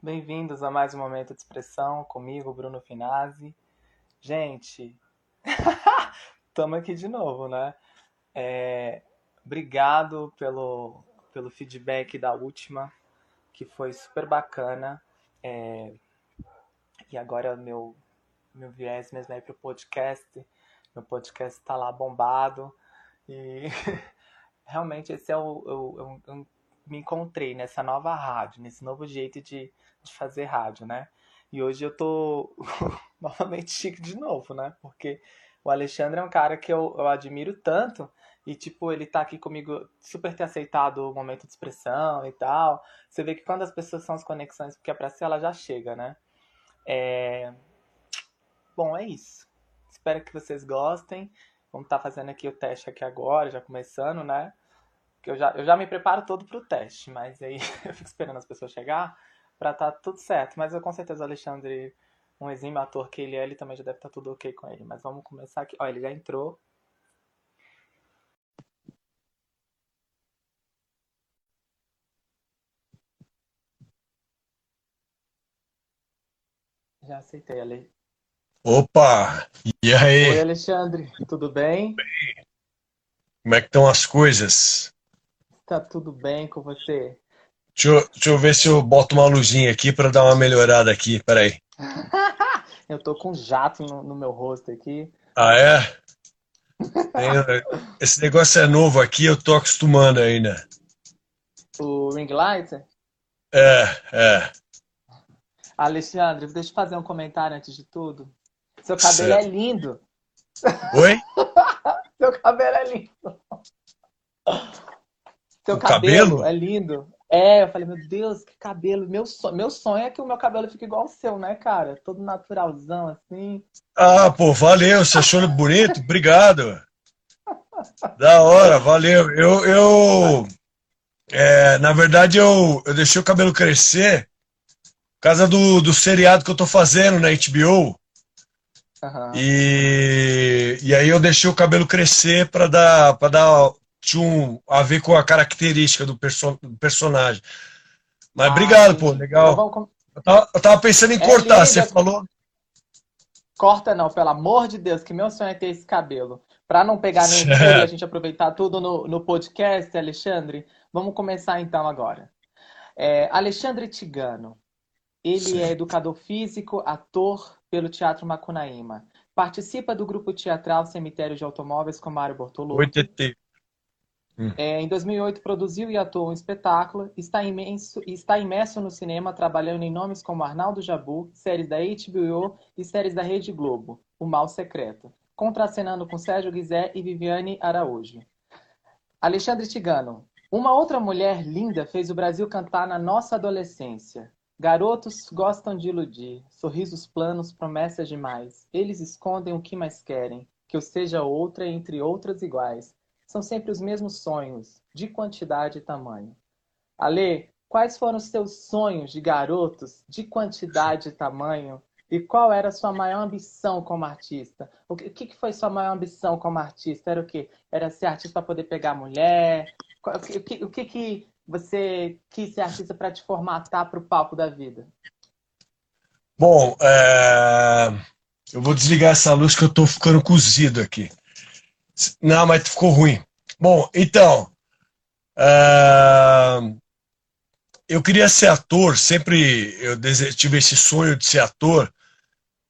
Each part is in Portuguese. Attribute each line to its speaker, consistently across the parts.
Speaker 1: Bem-vindos a mais um Momento de Expressão comigo, Bruno Finazzi. Gente, estamos aqui de novo, né? É, obrigado pelo, pelo feedback da última, que foi super bacana. É, e agora meu, meu viés mesmo é para o podcast. Meu podcast está lá bombado. E realmente esse é o, o, o, me encontrei nessa nova rádio, nesse novo jeito de, de fazer rádio, né? E hoje eu tô novamente chique de novo, né? Porque o Alexandre é um cara que eu, eu admiro tanto e, tipo, ele tá aqui comigo super ter aceitado o momento de expressão e tal. Você vê que quando as pessoas são as conexões, porque é pra ser, ela já chega, né? É... Bom, é isso. Espero que vocês gostem. Vamos estar tá fazendo aqui o teste aqui agora, já começando, né? Que eu já, eu já me preparo todo pro teste, mas aí eu fico esperando as pessoas chegar para tá tudo certo. Mas eu com certeza o Alexandre, um exímio ator que ele é, ele também já deve estar tá tudo ok com ele. Mas vamos começar aqui. Ó, ele já entrou. Já aceitei, Ale.
Speaker 2: Opa! E aí?
Speaker 1: Oi, Alexandre, tudo bem?
Speaker 2: Como é que estão as coisas?
Speaker 1: Tá tudo bem com você?
Speaker 2: Deixa eu, deixa eu ver se eu boto uma luzinha aqui para dar uma melhorada aqui. Peraí.
Speaker 1: eu tô com jato no, no, meu rosto aqui.
Speaker 2: Ah, é? Esse negócio é novo aqui, eu tô acostumando ainda.
Speaker 1: O ring light?
Speaker 2: É, é.
Speaker 1: Alexandre, deixa eu fazer um comentário antes de tudo. Seu cabelo certo. é lindo.
Speaker 2: Oi?
Speaker 1: Seu cabelo é lindo. Seu o cabelo, cabelo é lindo. É, eu falei, meu Deus, que cabelo. Meu, sonho, meu sonho é que o meu cabelo fique igual ao seu, né, cara? Todo naturalzão, assim.
Speaker 2: Ah, pô, valeu. Você achou bonito? Obrigado. Da hora, valeu. Eu, eu é, na verdade, eu, eu deixei o cabelo crescer por causa do, do seriado que eu tô fazendo na HBO. Uhum. E, e aí eu deixei o cabelo crescer para dar, pra dar tinha um, a ver com a característica do, perso do personagem. Mas ah, obrigado, sim. pô, legal. Eu, tava, eu tava, pensando em é cortar, você falou.
Speaker 1: Corta não, pelo amor de Deus, que meu sonho é ter esse cabelo. Para não pegar nem e a gente aproveitar tudo no, no podcast, Alexandre, vamos começar então agora. É, Alexandre Tigano, ele Sim. é educador físico, ator pelo Teatro Macunaíma. Participa do grupo teatral Cemitério de Automóveis com Mário Bortolucci.
Speaker 2: 8
Speaker 1: Hum. É, em 2008, produziu e atuou um espetáculo, está imenso, está imerso no cinema, trabalhando em nomes como Arnaldo Jabu, séries da HBO e séries da Rede Globo, O Mal Secreto, contracenando com Sérgio Guizé e Viviane Araújo. Alexandre Tigano, uma outra mulher linda fez o Brasil cantar na nossa adolescência. Garotos gostam de iludir, sorrisos planos, promessas demais. Eles escondem o que mais querem, que eu seja outra entre outras iguais são sempre os mesmos sonhos, de quantidade e tamanho. Ale, quais foram os seus sonhos de garotos, de quantidade e tamanho? E qual era a sua maior ambição como artista? O que, o que foi sua maior ambição como artista? Era o quê? Era ser artista para poder pegar mulher? O que, o que, que você quis ser artista para te formatar para o palco da vida?
Speaker 2: Bom, é... eu vou desligar essa luz que eu estou ficando cozido aqui. Não, mas ficou ruim. Bom, então. Uh, eu queria ser ator, sempre eu tive esse sonho de ser ator.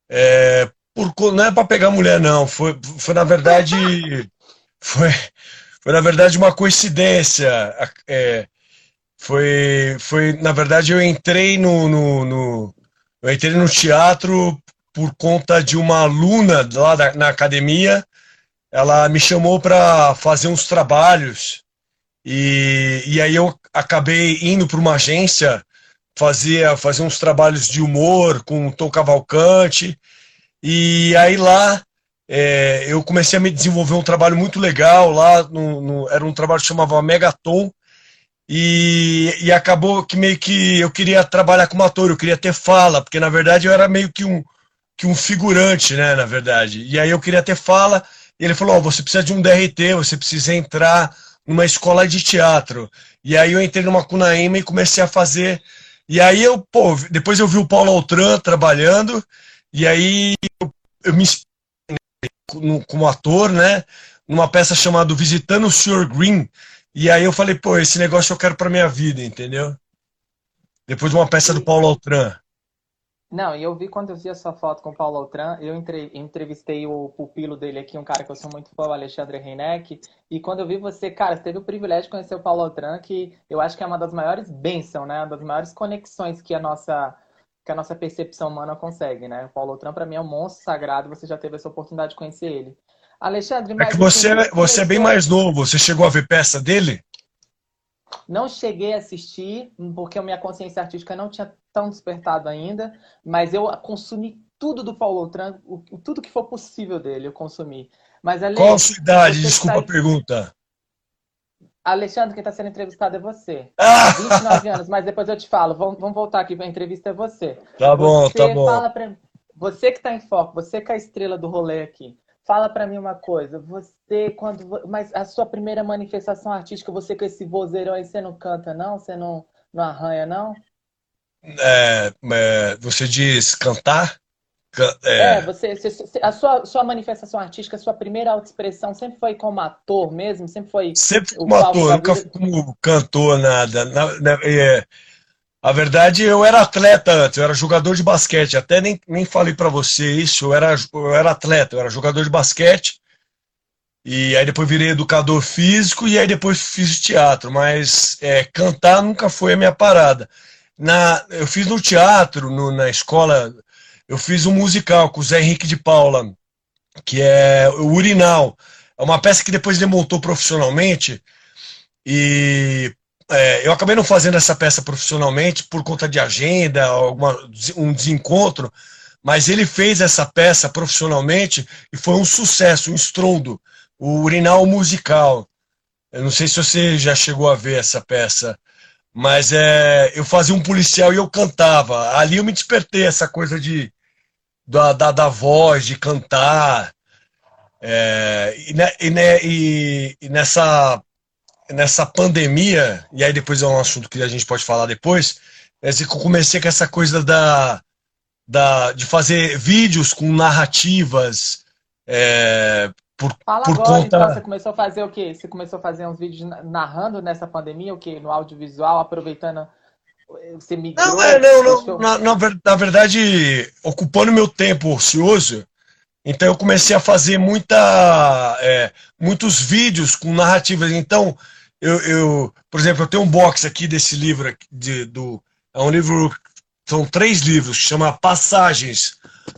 Speaker 2: É, por, não é para pegar mulher, não. Foi, foi na verdade. Foi, foi na verdade uma coincidência. É, foi, foi, na verdade, eu entrei no, no, no, eu entrei no teatro por conta de uma aluna lá da, na academia ela me chamou para fazer uns trabalhos e, e aí eu acabei indo para uma agência fazer, fazer uns trabalhos de humor com o Tom Cavalcante e aí lá é, eu comecei a me desenvolver um trabalho muito legal lá, no, no, era um trabalho que chamava Megaton e, e acabou que meio que eu queria trabalhar como ator, eu queria ter fala, porque na verdade eu era meio que um, que um figurante, né, na verdade. E aí eu queria ter fala, e ele falou: oh, você precisa de um DRT, você precisa entrar numa escola de teatro. E aí eu entrei numa Cunaíma e comecei a fazer E aí eu, pô, depois eu vi o Paulo Altran trabalhando, e aí eu, eu me como ator, né? Numa peça chamada Visitando o Sr. Green. E aí eu falei, pô, esse negócio eu quero pra minha vida, entendeu? Depois de uma peça do Paulo Altran.
Speaker 1: Não, e eu vi quando eu vi a sua foto com o Paulo Altran, eu entrevistei o pupilo dele aqui, um cara que eu sou muito fã, o Alexandre Reineck, e quando eu vi você, cara, você teve o privilégio de conhecer o Paulo Altran, que eu acho que é uma das maiores bênçãos, né? Uma das maiores conexões que a nossa que a nossa percepção humana consegue, né? O Paulo Altran, para mim, é um monstro sagrado, você já teve essa oportunidade de conhecer ele.
Speaker 2: Alexandre, é que você, assim, você é bem mais novo, você chegou a ver peça dele?
Speaker 1: Não cheguei a assistir, porque a minha consciência artística não tinha tão despertado ainda, mas eu consumi tudo do Paulo Outram, tudo que for possível dele, eu consumi. Mas,
Speaker 2: Ale, Qual a sua idade? Desculpa está... a pergunta.
Speaker 1: Alexandre, quem está sendo entrevistado é você. Ah! 29 anos, mas depois eu te falo. Vamos, vamos voltar aqui para a entrevista, é você.
Speaker 2: Tá bom, você tá bom.
Speaker 1: Pra... Você que está em foco, você que é a estrela do rolê aqui. Fala para mim uma coisa, você quando, mas a sua primeira manifestação artística, você com esse vozeirão aí, você não canta não? Você não, não arranha não?
Speaker 2: É, é, você diz cantar?
Speaker 1: É, é você, você, a sua, sua manifestação artística, a sua primeira autoexpressão sempre foi como ator mesmo? Sempre foi.
Speaker 2: Sempre como ator, nunca fui como cantor, nada. Na, na, é, a verdade, eu era atleta antes, eu era jogador de basquete. Até nem, nem falei para você isso, eu era, eu era atleta, eu era jogador de basquete. E aí depois virei educador físico e aí depois fiz teatro. Mas é, cantar nunca foi a minha parada. Na, eu fiz no teatro, no, na escola, eu fiz um musical com o Zé Henrique de Paula, que é o Urinal. É uma peça que depois ele montou profissionalmente. E é, eu acabei não fazendo essa peça profissionalmente por conta de agenda, alguma, um desencontro, mas ele fez essa peça profissionalmente e foi um sucesso, um estrondo. O Urinal Musical. Eu não sei se você já chegou a ver essa peça, mas é, eu fazia um policial e eu cantava. Ali eu me despertei essa coisa de da, da, da voz, de cantar. É, e, né, e, né, e, e nessa nessa pandemia, e aí depois é um assunto que a gente pode falar depois, é que eu comecei com essa coisa da, da, de fazer vídeos com narrativas. É, por,
Speaker 1: Fala
Speaker 2: por
Speaker 1: agora,
Speaker 2: conta...
Speaker 1: então, você começou a fazer o quê? Você começou a fazer uns vídeos narrando nessa pandemia, o quê? No audiovisual, aproveitando. Você migrou,
Speaker 2: não, é, não, não na, na, na verdade, ocupando meu tempo ocioso, então eu comecei a fazer muita, é, muitos vídeos com narrativas. Então, eu, eu, por exemplo, eu tenho um box aqui desse livro, de, do, é um livro, são três livros, chama Passagens,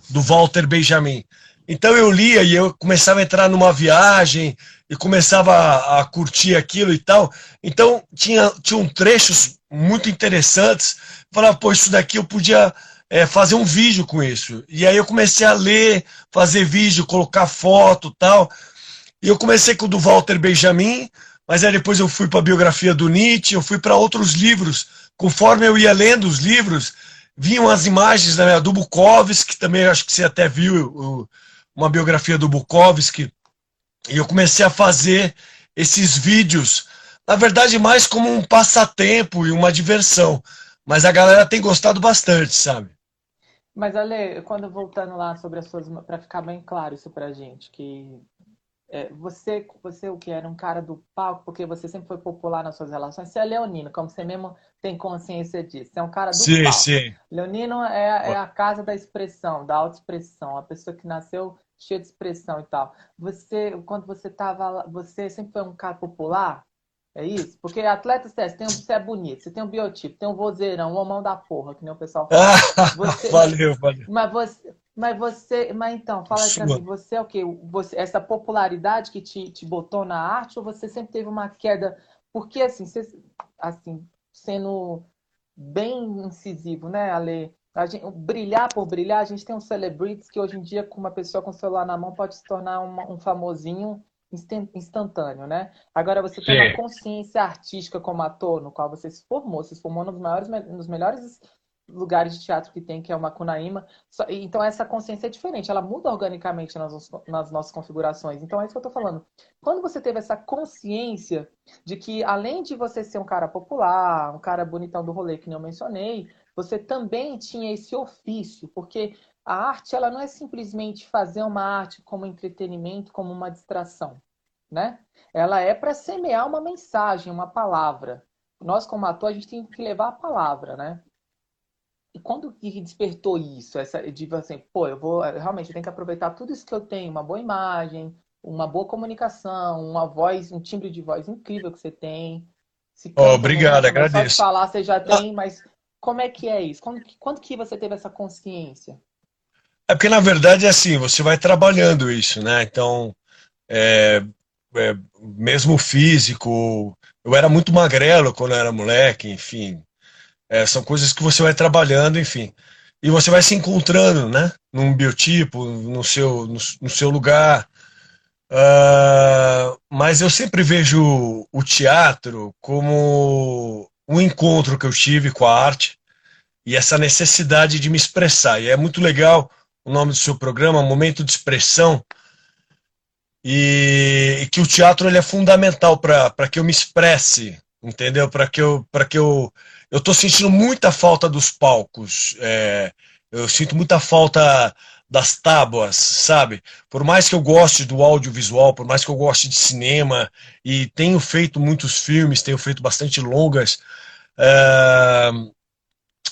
Speaker 2: do Walter Benjamin. Então eu lia e eu começava a entrar numa viagem e começava a, a curtir aquilo e tal. Então tinha, tinham trechos muito interessantes. Falava, pô, isso daqui eu podia é, fazer um vídeo com isso. E aí eu comecei a ler, fazer vídeo, colocar foto tal. E eu comecei com o do Walter Benjamin, mas aí depois eu fui para a biografia do Nietzsche, eu fui para outros livros. Conforme eu ia lendo os livros, vinham as imagens né, do Bukowski, também acho que você até viu uma biografia do Bukowski. E eu comecei a fazer esses vídeos, na verdade, mais como um passatempo e uma diversão. Mas a galera tem gostado bastante, sabe?
Speaker 1: Mas, Ale, quando voltando lá sobre as suas. para ficar bem claro isso pra gente, que é, você, você o que era um cara do palco, porque você sempre foi popular nas suas relações, você é leonino, como você mesmo tem consciência disso. Você é um cara do
Speaker 2: sim,
Speaker 1: palco.
Speaker 2: Sim.
Speaker 1: Leonino é, é a casa da expressão, da autoexpressão, a pessoa que nasceu cheia de expressão e tal. Você, quando você tava você sempre foi um cara popular? É isso? Porque atleta você, tem um, você é bonito, você tem um biotipo, tem um vozeirão, um homão da porra, que nem o pessoal fala.
Speaker 2: Você, valeu, valeu.
Speaker 1: Mas você, mas você, mas então, fala aí pra mim, você é o quê? Você, essa popularidade que te, te botou na arte ou você sempre teve uma queda? Porque assim, você, assim, sendo bem incisivo, né, Ale? A gente, brilhar por brilhar, a gente tem uns celebrities que hoje em dia, com uma pessoa com o celular na mão, pode se tornar um famosinho instantâneo, né? Agora você tem uma consciência artística como ator, no qual você se formou, se formou nos maiores, nos melhores lugares de teatro que tem, que é o Macunaíma. Então, essa consciência é diferente, ela muda organicamente nas, nas nossas configurações. Então, é isso que eu estou falando. Quando você teve essa consciência de que, além de você ser um cara popular, um cara bonitão do rolê, que nem eu mencionei, você também tinha esse ofício, porque a arte ela não é simplesmente fazer uma arte como entretenimento, como uma distração, né? Ela é para semear uma mensagem, uma palavra. Nós como ator a gente tem que levar a palavra, né? E quando que despertou isso? Essa de assim, pô, eu vou realmente eu tenho que aproveitar tudo isso que eu tenho, uma boa imagem, uma boa comunicação, uma voz, um timbre de voz incrível que você tem.
Speaker 2: Se oh, obrigado, agradeço.
Speaker 1: Só falar você já tem, mas como é que é isso? Quando, quando que você teve essa consciência?
Speaker 2: É porque, na verdade, é assim, você vai trabalhando isso, né? Então, é, é, mesmo físico, eu era muito magrelo quando eu era moleque, enfim. É, são coisas que você vai trabalhando, enfim. E você vai se encontrando, né? Num biotipo, no seu, no, no seu lugar. Uh, mas eu sempre vejo o teatro como um encontro que eu tive com a arte e essa necessidade de me expressar. E é muito legal o nome do seu programa, Momento de Expressão, e, e que o teatro ele é fundamental para que eu me expresse, entendeu? Para que eu para que eu eu estou sentindo muita falta dos palcos, é, eu sinto muita falta das tábuas, sabe? Por mais que eu goste do audiovisual, por mais que eu goste de cinema e tenho feito muitos filmes, tenho feito bastante longas, é,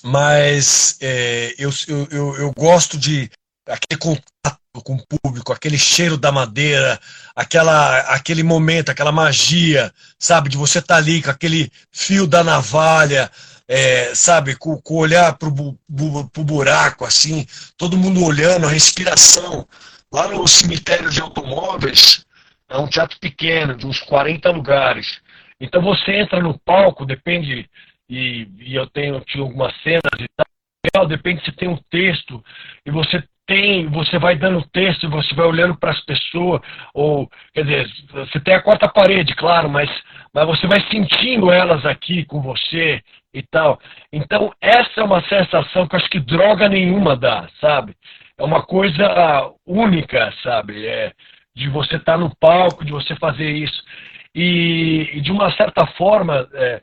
Speaker 2: mas é, eu, eu, eu gosto de aquele contato com o público, aquele cheiro da madeira, aquela, aquele momento, aquela magia, sabe, de você estar tá ali com aquele fio da navalha, é, sabe, com, com o olhar bu, pro buraco, assim, todo mundo olhando, a respiração. Lá no cemitério de automóveis, é um teatro pequeno, de uns 40 lugares. Então você entra no palco, depende, e, e eu tenho tinha algumas cenas e tal, depende se tem um texto, e você tem, você vai dando texto, você vai olhando para as pessoas, ou, quer dizer, você tem a quarta parede, claro, mas, mas você vai sentindo elas aqui com você e tal. Então, essa é uma sensação que eu acho que droga nenhuma dá, sabe? É uma coisa única, sabe? É, de você estar tá no palco, de você fazer isso. E, e de uma certa forma, é,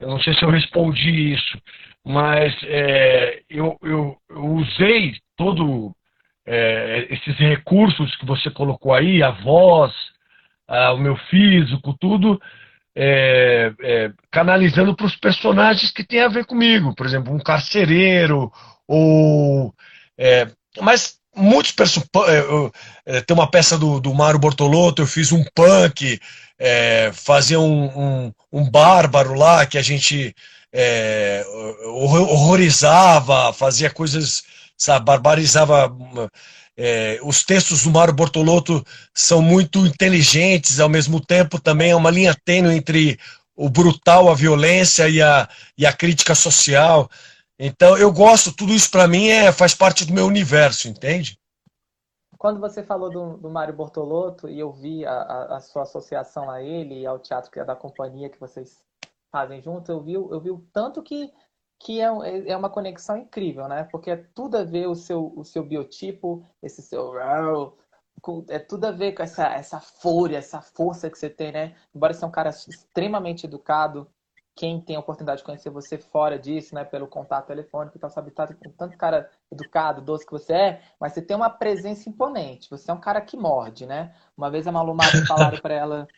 Speaker 2: eu não sei se eu respondi isso, mas é, eu, eu, eu usei todo é, esses recursos que você colocou aí, a voz, a, o meu físico, tudo, é, é, canalizando para os personagens que tem a ver comigo, por exemplo, um carcereiro, ou. É, mas muitos personagens. É, tem uma peça do, do Mário Bortolotto, eu fiz um punk, é, fazia um, um, um, bárbaro lá que a gente horrorizava, fazia coisas sabe, barbarizava. É, os textos do Mário Bortolotto são muito inteligentes, ao mesmo tempo também é uma linha tênue entre o brutal, a violência e a, e a crítica social. Então eu gosto, tudo isso para mim é, faz parte do meu universo, entende?
Speaker 1: Quando você falou do, do Mário Bortolotto e eu vi a, a, sua associação a ele e ao teatro que é da companhia que vocês fazem junto, eu vi, eu vi o tanto que que é, é, é uma conexão incrível, né? Porque é tudo a ver o seu, o seu biotipo, esse seu é tudo a ver com essa, essa fúria, essa força que você tem, né? Embora você seja um cara extremamente educado, quem tem a oportunidade de conhecer você fora disso, né? Pelo contato telefônico e tal, sabe? Tá com tanto cara educado, doce que você é, mas você tem uma presença imponente. Você é um cara que morde, né? Uma vez a Malu Matos falaram para ela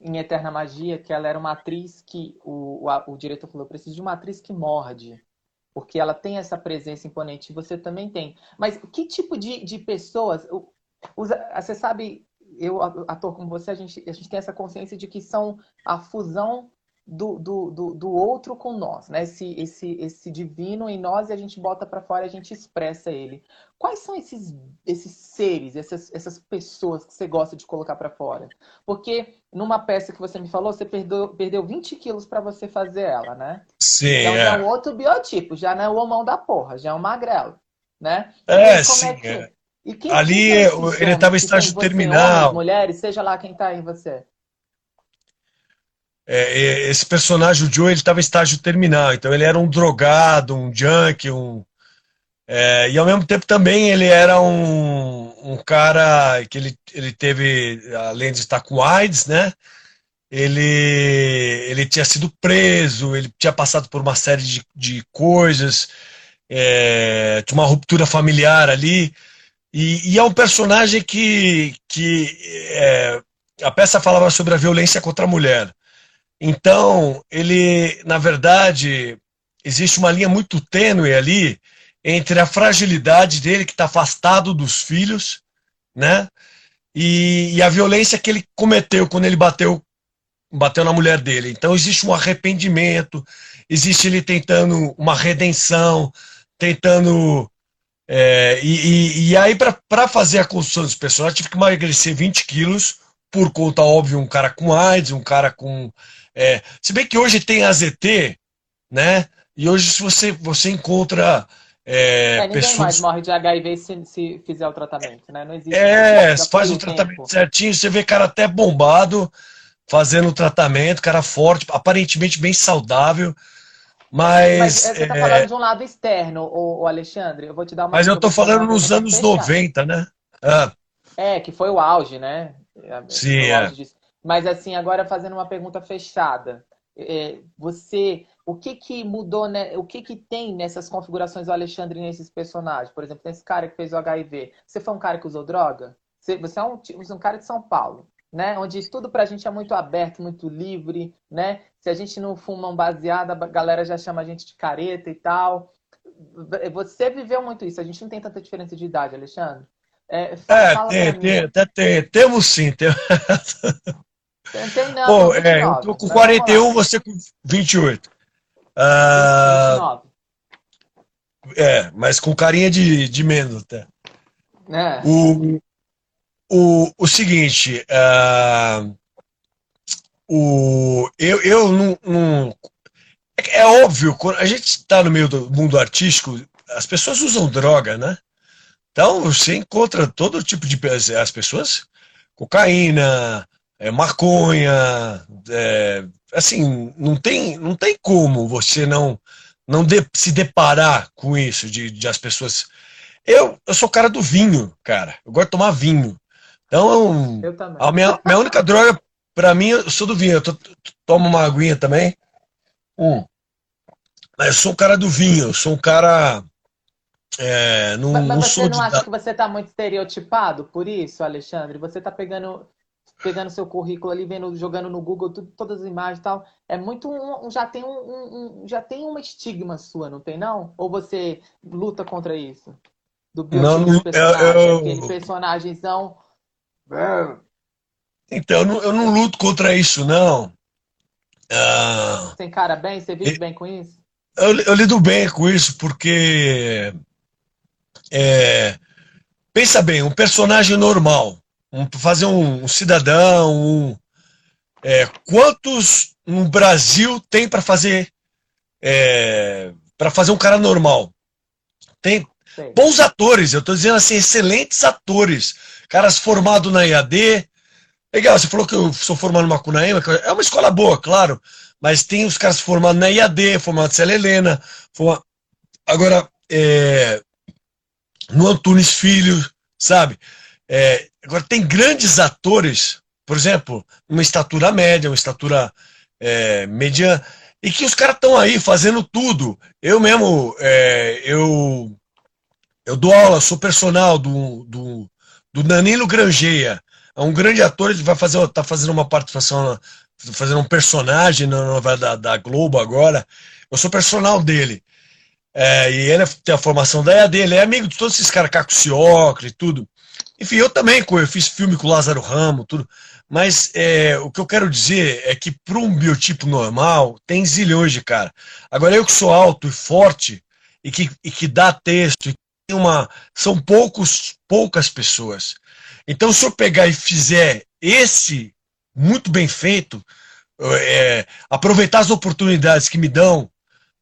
Speaker 1: em Eterna Magia que ela era uma atriz que o, o, o diretor falou: preciso de uma atriz que morde. Porque ela tem essa presença imponente, você também tem. Mas que tipo de, de pessoas. Usa, você sabe, eu, ator como você, a gente, a gente tem essa consciência de que são a fusão do, do, do, do, outro com nós, né? Esse, esse, esse divino em nós e a gente bota para fora a gente expressa ele. Quais são esses, esses seres, essas, essas pessoas que você gosta de colocar para fora? Porque numa peça que você me falou, você perdeu, perdeu 20 quilos para você fazer ela, né?
Speaker 2: Sim.
Speaker 1: Então é. é um outro biotipo, já não é o homão da porra, já é um magrelo, né?
Speaker 2: É, sim. É que... é. Ali ele estava em estágio terminal.
Speaker 1: Homens, mulheres, seja lá quem está em você.
Speaker 2: É, esse personagem, o Joe, ele estava em estágio terminal, então ele era um drogado, um junkie, um, é, e ao mesmo tempo também ele era um, um cara que ele, ele teve, além de estar com AIDS, né? Ele, ele tinha sido preso, ele tinha passado por uma série de, de coisas, é, tinha uma ruptura familiar ali. E, e, é um personagem que, que é, a peça falava sobre a violência contra a mulher. Então, ele, na verdade, existe uma linha muito tênue ali entre a fragilidade dele, que está afastado dos filhos, né? E, e, a violência que ele cometeu quando ele bateu, bateu na mulher dele. Então, existe um arrependimento, existe ele tentando uma redenção, tentando. É, e, e, e, aí, para fazer a construção dos personagens, tive que emagrecer 20 quilos, por conta, óbvio, um cara com AIDS, um cara com é, se bem que hoje tem AZT, né? E hoje se você, você encontra é,
Speaker 1: é, ninguém pessoas... mais morre de HIV se, se fizer o tratamento, né? Não existe.
Speaker 2: É, faz o tratamento tempo. certinho, você vê cara até bombado fazendo o tratamento, cara forte, aparentemente bem saudável. Mas, mas
Speaker 1: você está é... falando de um lado externo, o, o, Alexandre. Eu vou te dar uma.
Speaker 2: Mas eu estou falando nos anos fechar. 90, né?
Speaker 1: Ah. É, que foi o auge, né?
Speaker 2: Sim, é.
Speaker 1: Mas assim, agora fazendo uma pergunta fechada. É, você, o que que mudou, né? O que que tem nessas configurações do Alexandre nesses personagens? Por exemplo, esse cara que fez o HIV. Você foi um cara que usou droga? Você, você é um, um cara de São Paulo, né? Onde tudo pra gente é muito aberto, muito livre, né? Se a gente não fuma um baseado, a galera já chama a gente de careta e tal. Você viveu muito isso. A gente não tem tanta diferença de idade, Alexandre.
Speaker 2: É, é tem, tem, até tem, temos sim. Tem...
Speaker 1: Não, 29,
Speaker 2: é, eu tô com 41, você com 28. Ah, 29. É, mas com carinha de, de menos até. É. O, o, o seguinte, uh, o, eu, eu não, não. É, é óbvio, quando a gente está no meio do mundo artístico, as pessoas usam droga, né? Então você encontra todo tipo de. As pessoas, cocaína, é, maconha, é, assim, não tem, não tem como você não não de, se deparar com isso, de, de, as pessoas. Eu, eu sou cara do vinho, cara. Eu gosto de tomar vinho. Então, eu a minha, minha única droga, para mim, eu sou do vinho. Eu tô, tomo uma aguinha também. Hum. Mas eu sou um cara do vinho, eu sou um cara. É, não,
Speaker 1: mas, mas
Speaker 2: não
Speaker 1: você
Speaker 2: não
Speaker 1: acha da... que você está muito estereotipado por isso, Alexandre? Você está pegando pegando seu currículo ali, vendo, jogando no Google tudo, todas as imagens e tal. É muito um, já tem um, um, já tem uma estigma sua, não tem não? Ou você luta contra isso?
Speaker 2: Do não, não personagem, eu, eu...
Speaker 1: aquele personagemzão.
Speaker 2: Então, eu não, eu não luto contra isso, não.
Speaker 1: Ah, tem cara bem? Você vive bem com isso?
Speaker 2: Eu, eu lido bem com isso porque é, pensa bem, um personagem normal um, fazer um, um cidadão, um, é, quantos no Brasil tem para fazer é, para fazer um cara normal? Tem Sim. bons atores, eu estou dizendo assim, excelentes atores, caras formados na IAD. Legal, você falou que eu sou formado no Macunaíma, é uma escola boa, claro, mas tem os caras formados na IAD, formados na Helena, formado... agora é, no Antunes Filho, sabe? É, agora, tem grandes atores, por exemplo, uma estatura média, uma estatura é, mediana, e que os caras estão aí fazendo tudo. Eu mesmo, é, eu, eu dou aula, sou personal do, do, do Danilo Grangeia. É um grande ator, ele vai fazer, tá fazendo uma participação, fazendo um personagem na novela da, da Globo agora. Eu sou personal dele. É, e ele tem a formação da EAD, ele é amigo de todos esses caras, Caco Ciocre e tudo. Enfim, eu também eu fiz filme com o Lázaro Ramo, tudo. Mas é, o que eu quero dizer é que para um biotipo normal, tem zilhões de cara. Agora, eu que sou alto e forte, e que, e que dá texto, e uma, são poucos, poucas pessoas. Então, se eu pegar e fizer esse muito bem feito, é, aproveitar as oportunidades que me dão,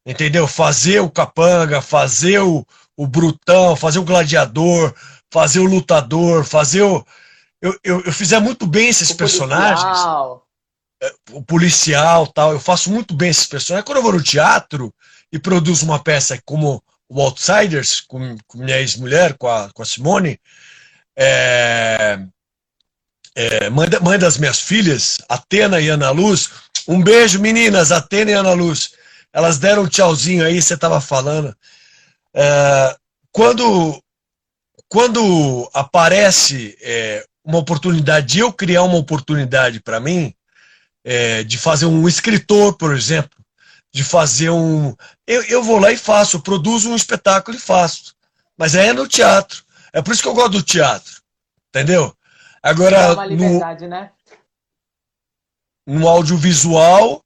Speaker 2: entendeu? Fazer o capanga, fazer o, o brutão, fazer o gladiador, fazer o lutador, fazer o. Eu, eu, eu fizer muito bem esses o personagens. Policial. é, o policial tal. Eu faço muito bem esses personagens. Quando eu vou no teatro e produzo uma peça como o Outsiders, com, com minha ex-mulher, com a, com a Simone, é, é, mãe, mãe das minhas filhas, Atena e Ana Luz. Um beijo, meninas, Atena e Ana Luz. Elas deram um tchauzinho aí, você estava falando. É, quando, quando aparece é, uma oportunidade de eu criar uma oportunidade para mim, é, de fazer um escritor, por exemplo, de fazer um. Eu, eu vou lá e faço, produzo um espetáculo e faço. Mas é no teatro. É por isso que eu gosto do teatro. Entendeu? Agora. É uma liberdade, no, né? No audiovisual,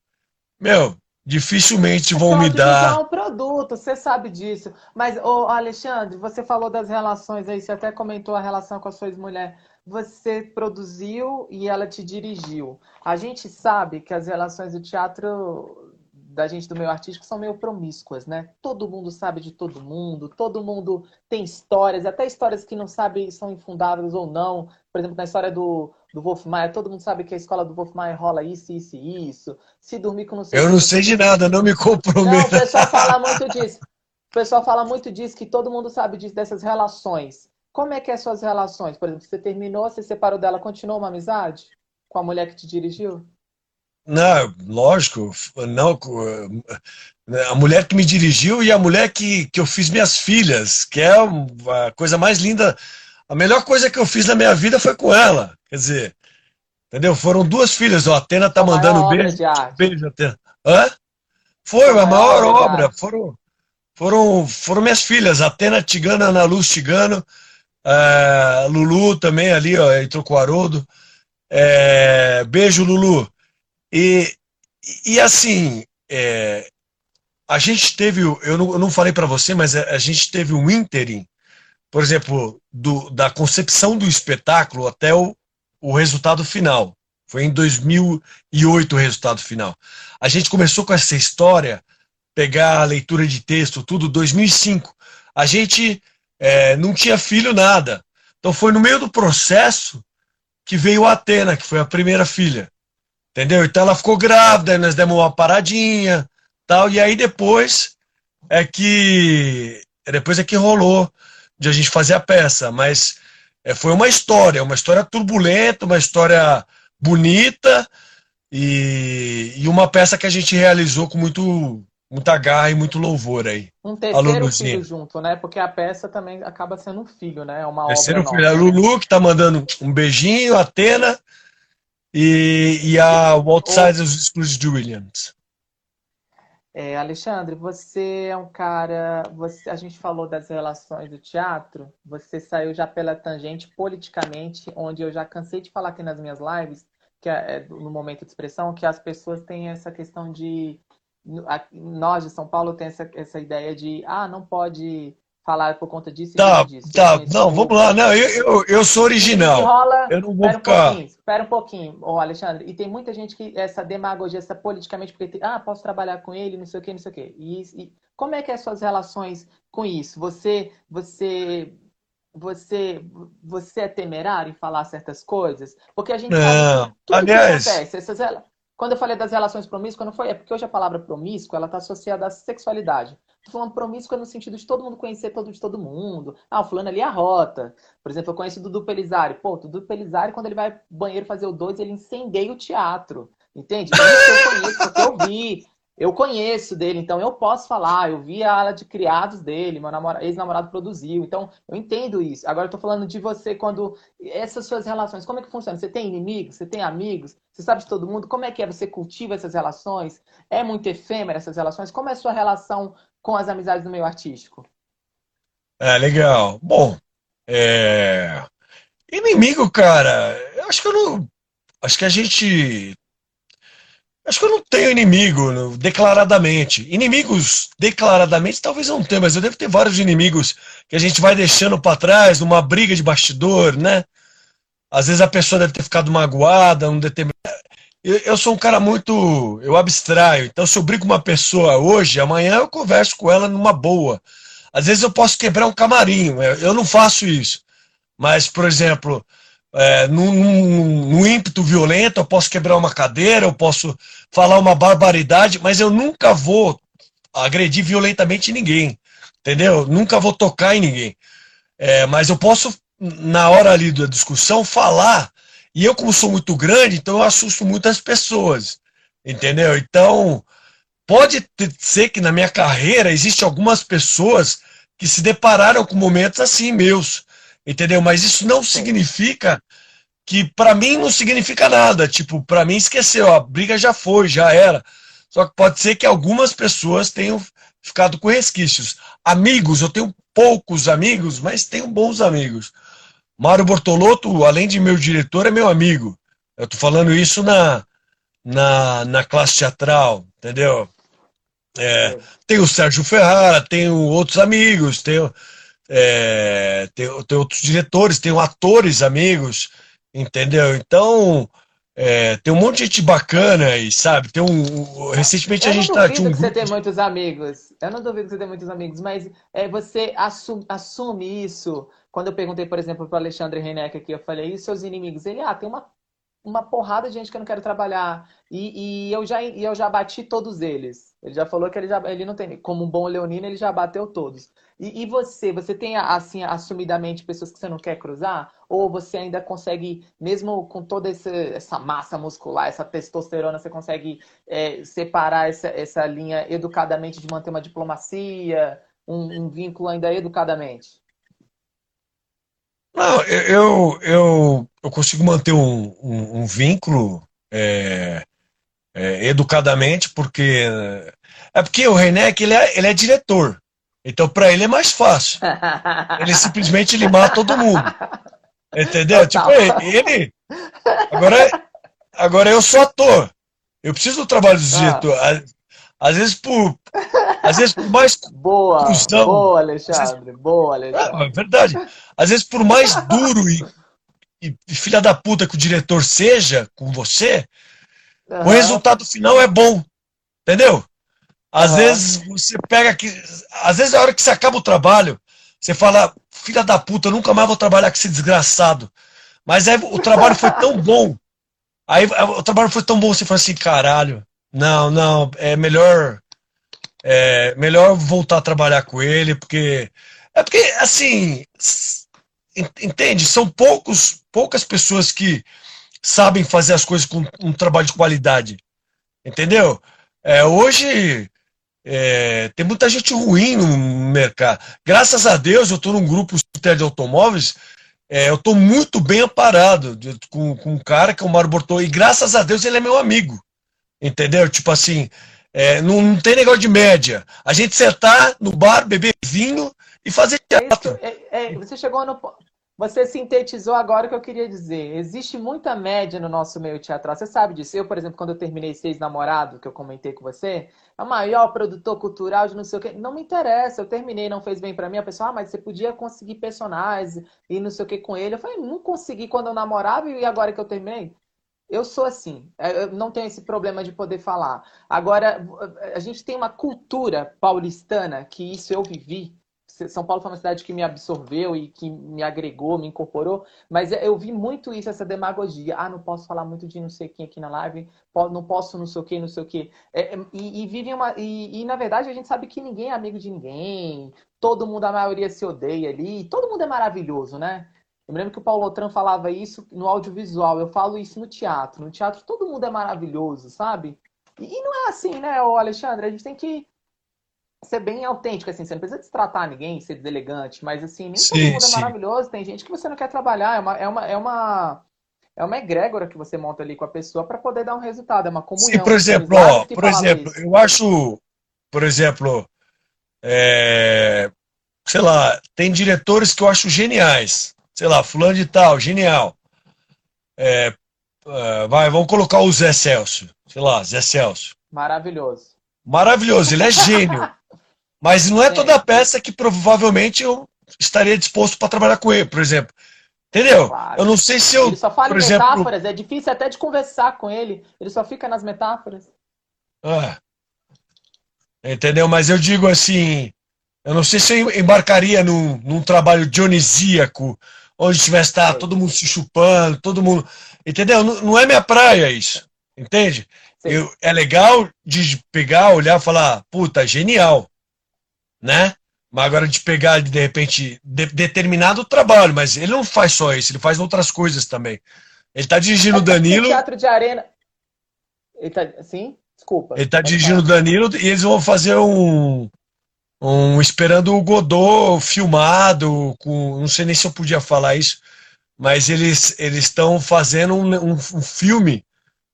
Speaker 2: meu, dificilmente é vão me dar.
Speaker 1: É um produto, você sabe disso. Mas, ô, Alexandre, você falou das relações aí, você até comentou a relação com a sua ex-mulher. Você produziu e ela te dirigiu. A gente sabe que as relações do teatro da gente do meio artístico são meio promíscuas, né? Todo mundo sabe de todo mundo, todo mundo tem histórias, até histórias que não sabe são infundáveis ou não. Por exemplo, na história do, do Wolf Maia, todo mundo sabe que a escola do Wolf Maia rola isso, isso e isso. Se dormir com não
Speaker 2: sei Eu não sei de nada, não me comprometo. Não, o
Speaker 1: pessoal fala muito disso. O pessoal fala muito disso, que todo mundo sabe disso, dessas relações. Como é que é suas relações? Por exemplo, você terminou, você separou dela, continuou uma amizade com a mulher que te dirigiu?
Speaker 2: Não, lógico, não. A mulher que me dirigiu e a mulher que, que eu fiz minhas filhas, que é a coisa mais linda. A melhor coisa que eu fiz na minha vida foi com ela. Quer dizer, entendeu? Foram duas filhas. O Atena tá a mandando beijo. Beijo, Atena. Hã? Foi a, a maior, maior obra. Foram, foram, foram minhas filhas. Atena Tigana, Ana Luz Tigano. Uh, Lulu também ali, ó, entrou com o Haroldo. É, beijo, Lulu. E, e assim, é, a gente teve, eu não, eu não falei para você, mas a, a, gente teve um ínterim, por exemplo, do, da concepção do espetáculo até o, o resultado final. Foi em 2008 o resultado final. A gente começou com essa história, pegar a leitura de texto, tudo, 2005. A gente é, não tinha filho, nada. Então foi no meio do processo que veio a Atena, que foi a primeira filha. Entendeu? Então ela ficou grávida, nós demos uma paradinha, tal, e aí depois é que depois é que rolou de a gente fazer a peça, mas é, foi uma história, uma história turbulenta, uma história bonita e, e uma peça que a gente realizou com muito muita garra e muito louvor aí.
Speaker 1: Um terceiro filho junto, né? Porque a peça também acaba sendo um filho, né? É uma
Speaker 2: terceiro
Speaker 1: obra
Speaker 2: filho. A Lulu que tá mandando um beijinho, a Atena e, e a Outsiders Exclusive de Williams.
Speaker 1: É, Alexandre, você é um cara. Você, a gente falou das relações do teatro, você saiu já pela tangente politicamente, onde eu já cansei de falar aqui nas minhas lives, que é, é no momento de expressão, que as pessoas têm essa questão de. Nós de São Paulo tem essa, essa ideia de ah, não pode falar por conta disso
Speaker 2: tá,
Speaker 1: disso.
Speaker 2: Tá, não, vamos lá. Não, eu, eu, eu sou original. Rola, eu não vou
Speaker 1: espera ficar... Um espera um pouquinho, oh, Alexandre. E tem muita gente que essa demagogia, essa politicamente, porque ah, posso trabalhar com ele, não sei o quê, não sei o quê. E, e como é que é as suas relações com isso? Você, você, você, você é temerário em falar certas coisas? Porque a gente
Speaker 2: não. sabe tudo Aliás,
Speaker 1: que acontece, essas, quando eu falei das relações promíscuas, não foi? É porque hoje a palavra promíscua ela está associada à sexualidade. Falando promíscua no sentido de todo mundo conhecer todo de todo mundo. Ah, o fulano ali é a rota. Por exemplo, eu conheço o Dudu Pelizari. Pô, o Dudu Pelizari, quando ele vai banheiro fazer o dois, ele incendeia o teatro. Entende? Isso eu conheço, porque eu vi. Eu conheço dele, então eu posso falar. Eu vi a ala de criados dele, meu ex-namorado produziu. Então, eu entendo isso. Agora, eu tô falando de você quando. Essas suas relações, como é que funciona? Você tem inimigos? Você tem amigos? Você sabe de todo mundo? Como é que é? Você cultiva essas relações? É muito efêmera essas relações? Como é a sua relação com as amizades do meio artístico?
Speaker 2: É, legal. Bom, é... inimigo, cara, eu acho que eu não. Acho que a gente Acho que eu não tenho inimigo declaradamente. Inimigos declaradamente talvez eu não tenha, mas eu devo ter vários inimigos que a gente vai deixando para trás numa briga de bastidor, né? Às vezes a pessoa deve ter ficado magoada, um determinado. Eu, eu sou um cara muito. Eu abstraio. Então, se eu brigo com uma pessoa hoje, amanhã eu converso com ela numa boa. Às vezes eu posso quebrar um camarim. Eu não faço isso. Mas, por exemplo, é, num, num, num, ímpeto violento, eu posso quebrar uma cadeira, eu posso falar uma barbaridade, mas eu nunca vou agredir violentamente ninguém, entendeu? Nunca vou tocar em ninguém. É, mas eu posso, na hora ali da discussão, falar. E eu, como sou muito grande, então eu assusto muitas pessoas, entendeu? Então, pode ser que na minha carreira existe algumas pessoas que se depararam com momentos assim meus, entendeu? Mas isso não significa que para mim não significa nada. Tipo, para mim esqueceu, a briga já foi, já era. Só que pode ser que algumas pessoas tenham ficado com resquícios. Amigos, eu tenho poucos amigos, mas tenho bons amigos. Mário Bortolotto, além de meu diretor, é meu amigo. Eu tô falando isso na, na, na classe teatral, entendeu? É, tem o Sérgio Ferrara, tenho outros amigos, tenho, é, tenho, tenho outros diretores, tenho atores amigos, entendeu? Então, é, tem um monte de gente bacana aí, sabe? Tem um. Recentemente a gente tá.
Speaker 1: Eu não duvido um... que você tem muitos amigos. Eu não duvido que você tem muitos amigos, mas é, você assume, assume isso. Quando eu perguntei, por exemplo, para o Alexandre Renek aqui, eu falei, e seus inimigos? Ele, ah, tem uma, uma porrada de gente que eu não quero trabalhar. E, e eu, já, e eu já bati todos eles. Ele já falou que ele, já, ele não tem. Como um bom leonino, ele já bateu todos. E, e, você? Você tem, assim, assumidamente pessoas que você não quer cruzar? Ou você ainda consegue, mesmo com toda essa, essa massa muscular, essa testosterona, você consegue é, separar essa, essa linha educadamente de manter uma diplomacia, um, um vínculo ainda educadamente?
Speaker 2: Não, eu, eu, eu consigo manter um, um, um vínculo. É é, educadamente, porque é porque o Reineck ele é, ele é diretor. Então para ele é mais fácil. Ele simplesmente ele mata todo mundo. Entendeu? Tipo, ele agora agora eu sou ator. Eu preciso do trabalho do ah. diretor. Às, vezes por às vezes por mais
Speaker 1: boa, cruzão, boa Alexandre, vezes, boa Alexandre.
Speaker 2: É, é verdade. Às vezes por mais duro e, e, e filha da puta que o diretor seja com você, Uhum. O resultado final é bom. Entendeu? Às uhum. vezes você pega aqui. Às vezes, na hora que você acaba o trabalho, você fala, filha da puta, eu nunca mais vou trabalhar com esse desgraçado. Mas aí o trabalho foi tão bom. Aí o trabalho foi tão bom, você fala assim, caralho, não, não, é melhor. É melhor voltar a trabalhar com ele, porque. É porque, assim. Entende? São poucos, poucas pessoas que sabem fazer as coisas com um trabalho de qualidade. Entendeu? É, hoje é, tem muita gente ruim no mercado. Graças a Deus eu estou num grupo de automóveis, é, eu estou muito bem amparado com, com um cara que é o Mário Bortô, e graças a Deus ele é meu amigo. Entendeu? Tipo assim, é, não, não, tem negócio de média. A gente sentar no bar, beber vinho e fazer teatro.
Speaker 1: É, é, você chegou no, você sintetizou agora o que eu queria dizer. Existe muita média no nosso meio teatral. Você sabe disso. Eu, por exemplo, quando eu terminei Seis Namorado, que eu comentei com você, a maior produtor cultural de não sei o quê. Não me interessa. Eu terminei, não fez bem para mim. A pessoa, ah, mas você podia conseguir personagens e não sei o que com ele. Eu falei, não consegui quando eu namorava e agora que eu terminei? Eu sou assim, é, eu não tenho esse problema de poder falar. Agora, a gente tem uma cultura paulistana que isso eu vivi, são Paulo foi uma cidade que me absorveu e que me agregou, me incorporou, mas eu vi muito isso, essa demagogia. Ah, não posso falar muito de não sei quem aqui na live, não posso não sei o que, não sei o que. É, é, e, e vivem uma. E, e, na verdade a gente sabe que ninguém é amigo de ninguém, todo mundo, a maioria se odeia ali, todo mundo é maravilhoso, né? Eu me lembro que o Paulo Otran falava isso no audiovisual, eu falo isso no teatro. No teatro todo mundo é maravilhoso, sabe? E, não é assim, né, Alexandre? A gente tem que ser bem autêntico, assim, você não precisa destratar ninguém, ser deselegante, mas assim, nem sim, todo mundo é sim. é maravilhoso, tem gente que você não quer trabalhar, é uma, é uma, é uma, é uma egrégora que você monta ali com a pessoa para poder dar um resultado, é uma comunhão.
Speaker 2: Sim, por exemplo, ó, por exemplo, isso. eu acho, por exemplo, é, sei lá, tem diretores que eu acho geniais, sei lá, fulano de tal, genial. É, é vai, vamos colocar o Zé Celso, sei lá, Zé Celso.
Speaker 1: Maravilhoso.
Speaker 2: Maravilhoso, ele é gênio. Mas não é toda peça que provavelmente eu estaria disposto para trabalhar com ele, por exemplo. Entendeu? Claro. Eu não sei se eu.
Speaker 1: Ele só fala por em exemplo... metáforas, é difícil até de conversar com ele. Ele só fica nas metáforas.
Speaker 2: Ah. Entendeu? Mas eu digo assim. Eu não sei se eu embarcaria num, num trabalho dionisíaco, onde tivesse estar todo mundo se chupando, todo mundo. Entendeu? Não, não é minha praia isso. Entende? Eu, é legal de pegar, olhar e falar, puta, genial. Né? Mas agora de pegar, de repente, de, determinado trabalho, mas ele não faz só isso, ele faz outras coisas também. Ele tá dirigindo o é Danilo.
Speaker 1: Teatro de Arena. Ele tá, sim? Desculpa.
Speaker 2: Ele tá dirigindo o Danilo e eles vão fazer um, um esperando o Godot filmado, com, não sei nem se eu podia falar isso, mas eles estão fazendo um, um, um, filme,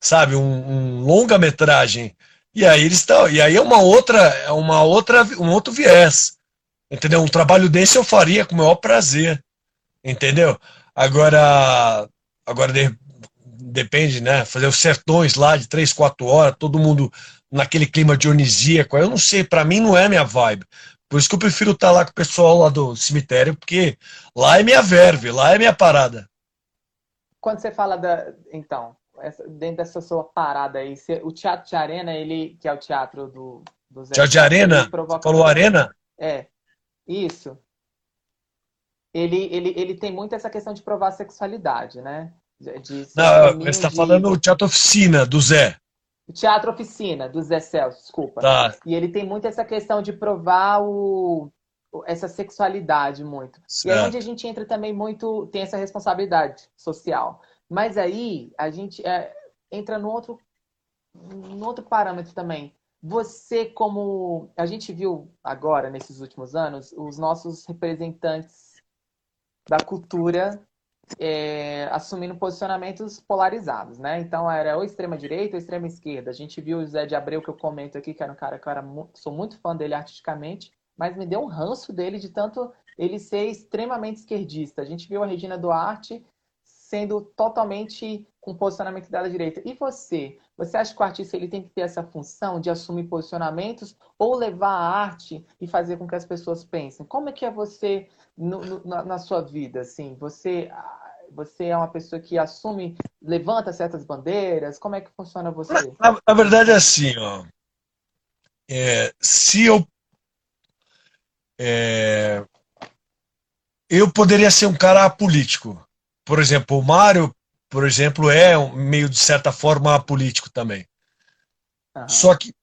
Speaker 2: sabe, um, um longa-metragem. E aí eles estão, e aí é uma outra, é uma outra, um outro viés. Entendeu? Um trabalho desse eu faria com o maior prazer. Entendeu? Agora, agora de, depende, né? Fazer os sertões lá de três, quatro horas, todo mundo naquele clima dionisíaco. Eu não sei, para mim não é minha vibe. Por isso que eu prefiro estar tá lá com o pessoal lá do cemitério, porque lá é minha verve, lá é minha parada.
Speaker 1: Quando você fala da. Então, dentro dessa sua parada aí, o Teatro de Arena, ele, que é o teatro do. do
Speaker 2: Zé teatro de Arena? Falou Arena?
Speaker 1: É. Isso. Ele, ele, ele tem muito essa questão de provar sexualidade, né?
Speaker 2: De Não, você está de... falando o Teatro Oficina, do Zé.
Speaker 1: O Teatro Oficina, do Zé Celso, desculpa. Tá. E ele tem muito essa questão de provar o, essa sexualidade muito. Certo. E é onde a gente entra também muito, tem essa responsabilidade social. Mas aí a gente é, entra no outro, no outro parâmetro também você, como a gente viu agora, nesses últimos anos, os nossos representantes da cultura é, assumindo posicionamentos polarizados, né? Então era ou extrema-direita ou extrema-esquerda. A gente viu o Zé de Abreu, que eu comento aqui, que era um cara que eu era, sou muito fã dele artisticamente, mas me deu um ranço dele de tanto ele ser extremamente esquerdista. A gente viu a Regina Duarte sendo totalmente com posicionamento da direita. E você? Você acha que o artista ele tem que ter essa função de assumir posicionamentos ou levar a arte e fazer com que as pessoas pensem? Como é que é você no, no, na, sua vida? Assim, você você é uma pessoa que assume, levanta certas bandeiras? Como é que funciona você?
Speaker 2: Na, na verdade é assim, ó. É, se eu é, eu poderia ser um cara apolítico. Por exemplo, o Mário por exemplo, é um meio de certa forma político também. Uhum. Só que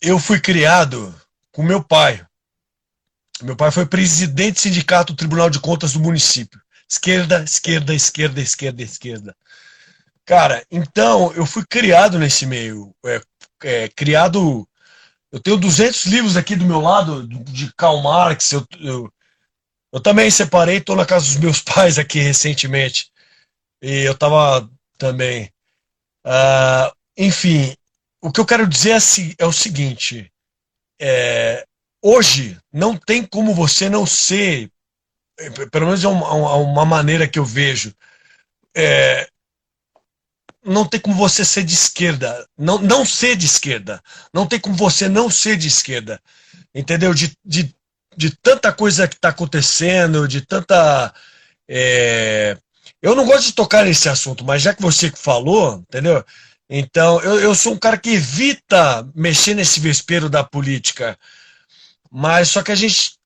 Speaker 2: eu fui criado com meu pai. Meu pai foi presidente do sindicato do Tribunal de Contas do município. Esquerda, esquerda, esquerda, esquerda, esquerda. Cara, então eu fui criado nesse meio. É, é, criado. Eu tenho 200 livros aqui do meu lado de Karl Marx. Eu, eu, eu também separei, estou na casa dos meus pais aqui recentemente. E eu estava também. Uh, enfim, o que eu quero dizer é, é o seguinte: é, hoje não tem como você não ser, pelo menos é uma, uma maneira que eu vejo, é, não tem como você ser de esquerda, não, não ser de esquerda, não tem como você não ser de esquerda, entendeu? De, de, de tanta coisa que está acontecendo, de tanta. É, eu não gosto de tocar nesse assunto, mas já que você falou, entendeu? Então, eu, eu sou um cara que evita mexer nesse vespeiro da política. Mas só que a gente,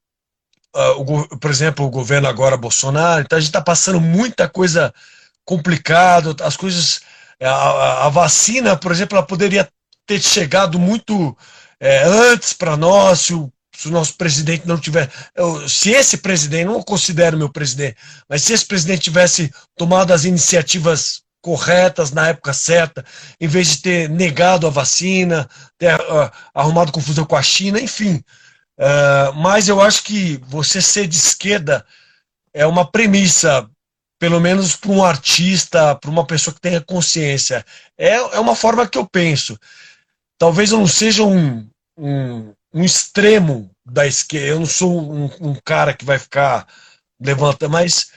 Speaker 2: uh, o, por exemplo, o governo agora Bolsonaro, então a gente está passando muita coisa complicada, as coisas. A, a, vacina, por exemplo, ela poderia ter chegado muito é, antes para nós, se o se o nosso presidente não tiver. Eu, se esse presidente, não considero meu presidente, mas se esse presidente tivesse tomado as iniciativas corretas na época certa, em vez de ter negado a vacina, ter uh, arrumado confusão com a China, enfim. Uh, mas eu acho que você ser de esquerda é uma premissa, pelo menos para um artista, para uma pessoa que tenha consciência. É, é uma forma que eu penso. Talvez eu não seja um, um um extremo da esquerda. Eu não sou um, um cara que vai ficar levantando, mas,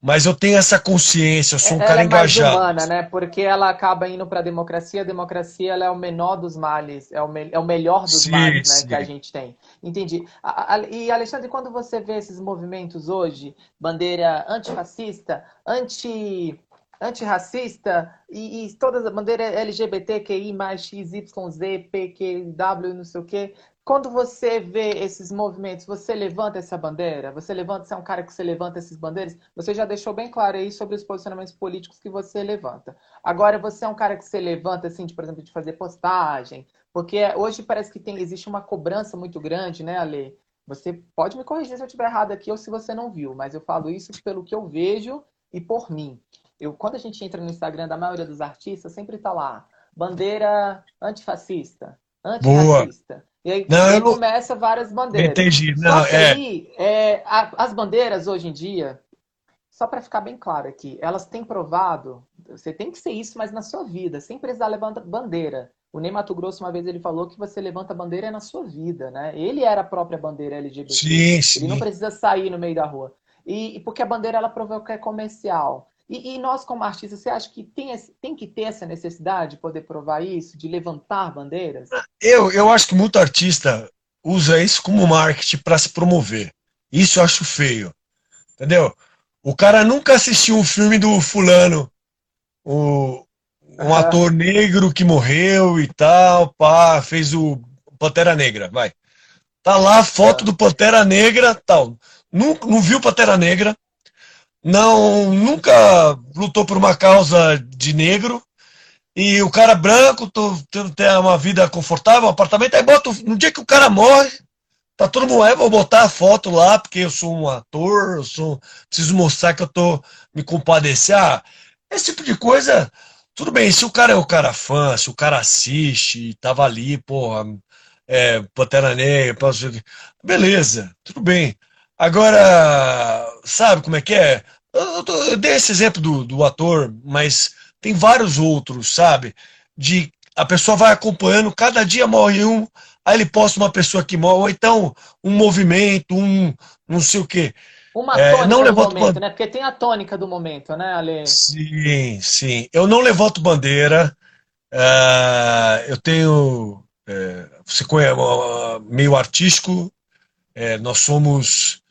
Speaker 2: mas eu tenho essa consciência, eu sou um ela cara é engajado.
Speaker 1: humana, né? Porque ela acaba indo para a democracia. A democracia ela é o menor dos males, é o, me, é o melhor dos sim, males né, que a gente tem. Entendi. E, Alexandre, quando você vê esses movimentos hoje, bandeira antifascista, anti antirracista e, e todas a bandeira LGBTQI mais XYZ, PQW, não sei o quê. Quando você vê esses movimentos, você levanta essa bandeira? Você levanta, você é um cara que você levanta essas bandeiras? Você já deixou bem claro aí sobre os posicionamentos políticos que você levanta. Agora, você é um cara que você levanta, assim, de, por exemplo, de fazer postagem, porque hoje parece que tem, existe uma cobrança muito grande, né, Ale? Você pode me corrigir se eu estiver errado aqui ou se você não viu, mas eu falo isso pelo que eu vejo e por mim. Eu, quando a gente entra no Instagram da maioria dos artistas, sempre está lá, bandeira antifascista, antirracista. Boa. E aí, não, aí começa várias bandeiras.
Speaker 2: Entendi. Não,
Speaker 1: é... Aí, é, a, as bandeiras hoje em dia, só para ficar bem claro aqui, elas têm provado, você tem que ser isso, mas na sua vida, sem precisar levantar bandeira. O Ney Mato Grosso, uma vez, ele falou que você levanta bandeira na sua vida, né? Ele era a própria bandeira LGBT.
Speaker 2: Sim, sim.
Speaker 1: Ele não precisa sair no meio da rua. E, e porque a bandeira, ela provoca é comercial. E, e, nós, como artistas, você acha que tem, tem que ter essa necessidade de poder provar isso, de levantar bandeiras?
Speaker 2: Eu, eu acho que muito artista usa isso como marketing para se promover. Isso eu acho feio. Entendeu? O cara nunca assistiu um filme do fulano, o, um ator negro que morreu e tal, pá, fez o Pantera Negra, vai. Tá lá a foto do Pantera Negra, tal. Não, não viu Pantera Negra, não nunca lutou por uma causa de negro e o cara branco tendo ter uma vida confortável, um apartamento, aí bota no dia que o cara morre, tá todo mundo, vou botar a foto lá porque eu sou um ator, eu sou preciso mostrar que eu tô me compadecer. Ah, esse tipo de coisa, tudo bem, se o cara é o cara fã, se o cara assiste, tava ali, porra, é, Pantera Negra, beleza, tudo bem. Agora, sabe como é que é? Eu, eu dei esse exemplo do, do ator, mas tem vários outros, sabe? De a pessoa vai acompanhando, cada dia morre um, aí ele posta uma pessoa que morre, ou então um movimento, um não sei o quê.
Speaker 1: Uma é, tônica não do momento, band... né? Porque tem a tônica do momento, né, Ale?
Speaker 2: Sim, sim. Eu não levanto bandeira. Uh, eu tenho. Uh, você conhece, uh, meio artístico. É, nós somos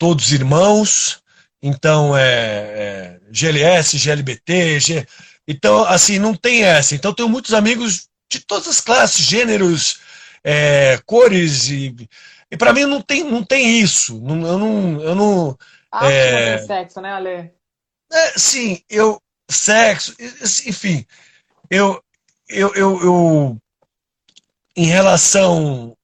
Speaker 2: todos irmãos, então é, é GLS, GLBT, G... então assim, não tem essa. Então tenho muitos amigos de todas as classes, gêneros, é, cores e, e para mim não tem, não tem isso. Não, eu não, eu não.
Speaker 1: Ah, é... não tem sexo, né, Ale?
Speaker 2: É, sim, eu sexo, enfim, eu, eu, eu, eu em relação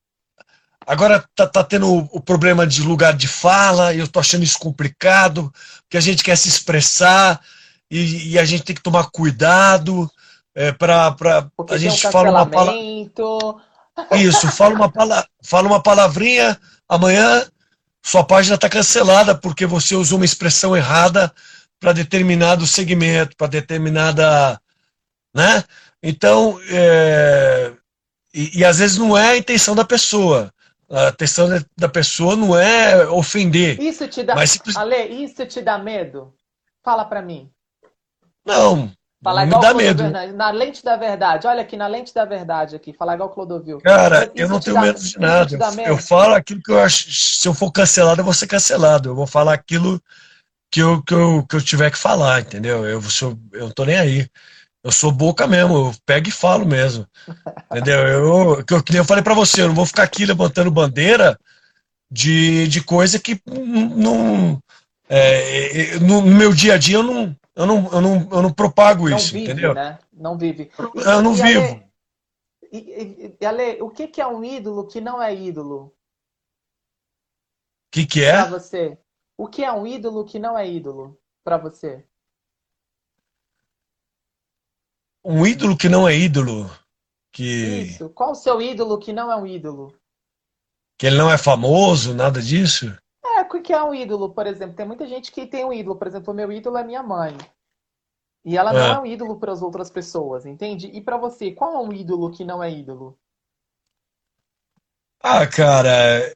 Speaker 2: Agora tá, tá tendo o, o, problema de lugar de fala, e eu tô achando isso complicado, porque a gente quer se expressar e, e a gente tem que tomar cuidado é, para a gente
Speaker 1: um
Speaker 2: fala uma palavra. Isso, fala uma, pala... fala uma palavrinha, amanhã sua página está cancelada porque você usou uma expressão errada para determinado segmento, para determinada. Né? Então, é... e, e às vezes não é a intenção da pessoa. A intenção da pessoa não é ofender.
Speaker 1: Isso te dá, mas Ale, isso te dá medo? Fala para mim.
Speaker 2: Não. Falar não me dá medo.
Speaker 1: Na lente da verdade. Olha aqui, na lente da verdade aqui. Falar igual o Clodovil.
Speaker 2: Cara, isso eu não tenho dá, medo de nada. Medo? Eu falo aquilo que eu acho. Se eu for cancelado, eu vou ser cancelado. Eu vou falar aquilo que eu, que eu, que eu tiver que falar, entendeu? Eu, sou, eu não tô nem aí. Eu sou boca mesmo, eu pego e falo mesmo. Entendeu? Eu, que eu, eu falei para você, eu não vou ficar aqui levantando bandeira de, de coisa que não. É, no, no, meu dia a dia eu não, eu não, eu não, eu não propago não isso,
Speaker 1: vive,
Speaker 2: entendeu?
Speaker 1: Né? Não vive.
Speaker 2: Eu não e, vivo.
Speaker 1: E, e, e Ale, o que, que é um ídolo que não é ídolo?
Speaker 2: O que, que é?
Speaker 1: Pra você. O que é um ídolo que não é ídolo para você?
Speaker 2: Um ídolo que não é ídolo. Que...
Speaker 1: Isso. Qual o seu ídolo que não é um ídolo?
Speaker 2: Que ele não é famoso, nada disso?
Speaker 1: É, o que é um ídolo, por exemplo? Tem muita gente que tem um ídolo. Por exemplo, o meu ídolo é minha mãe. E ela não é, é um ídolo para as outras pessoas, entende? E para você, qual é um ídolo que não é ídolo?
Speaker 2: Ah, cara,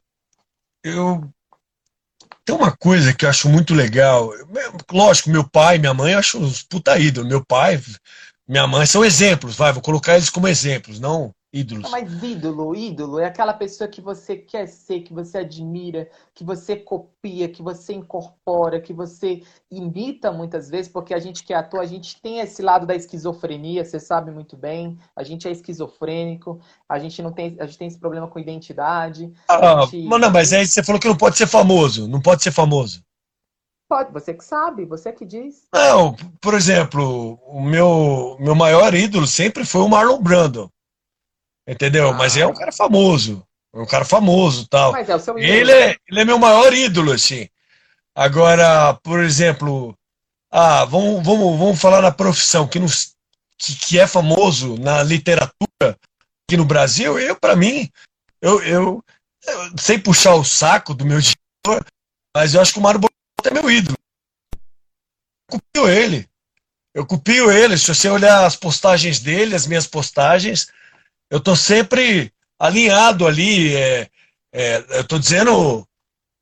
Speaker 2: eu tem uma coisa que eu acho muito legal. Lógico, meu pai, minha mãe, eu acho uns puta ídolo. Meu pai minha mãe, são exemplos, vai, vou colocar eles como exemplos, não ídolos.
Speaker 1: mas ídolo, ídolo é aquela pessoa que você quer ser, que você admira, que você copia, que você incorpora, que você imita muitas vezes, porque a gente que é ator, a gente tem esse lado da esquizofrenia, você sabe muito bem. A gente é esquizofrênico, a gente não tem, a gente tem esse problema com identidade.
Speaker 2: Ah,
Speaker 1: gente...
Speaker 2: mas não, mas aí você falou que não pode ser famoso, não pode ser famoso.
Speaker 1: Pode, você que sabe, você que diz.
Speaker 2: Não, por exemplo, o meu, meu maior ídolo sempre foi o Marlon Brando. Entendeu? Ah. Mas é um cara famoso. É um cara famoso tal.
Speaker 1: Mas é o seu ídolo.
Speaker 2: Ele é, ele é meu maior ídolo, assim. Agora, por exemplo, ah, vamos, vamos, vamos falar na profissão que, nos, que, que é famoso na literatura aqui no Brasil. Eu, para mim, eu, eu, eu, sem puxar o saco do meu diretor, mas eu acho que o Mário é meu ídolo. Eu copio ele. Eu copio ele. Se você olhar as postagens dele, as minhas postagens, eu estou sempre alinhado ali. É, é, eu estou dizendo,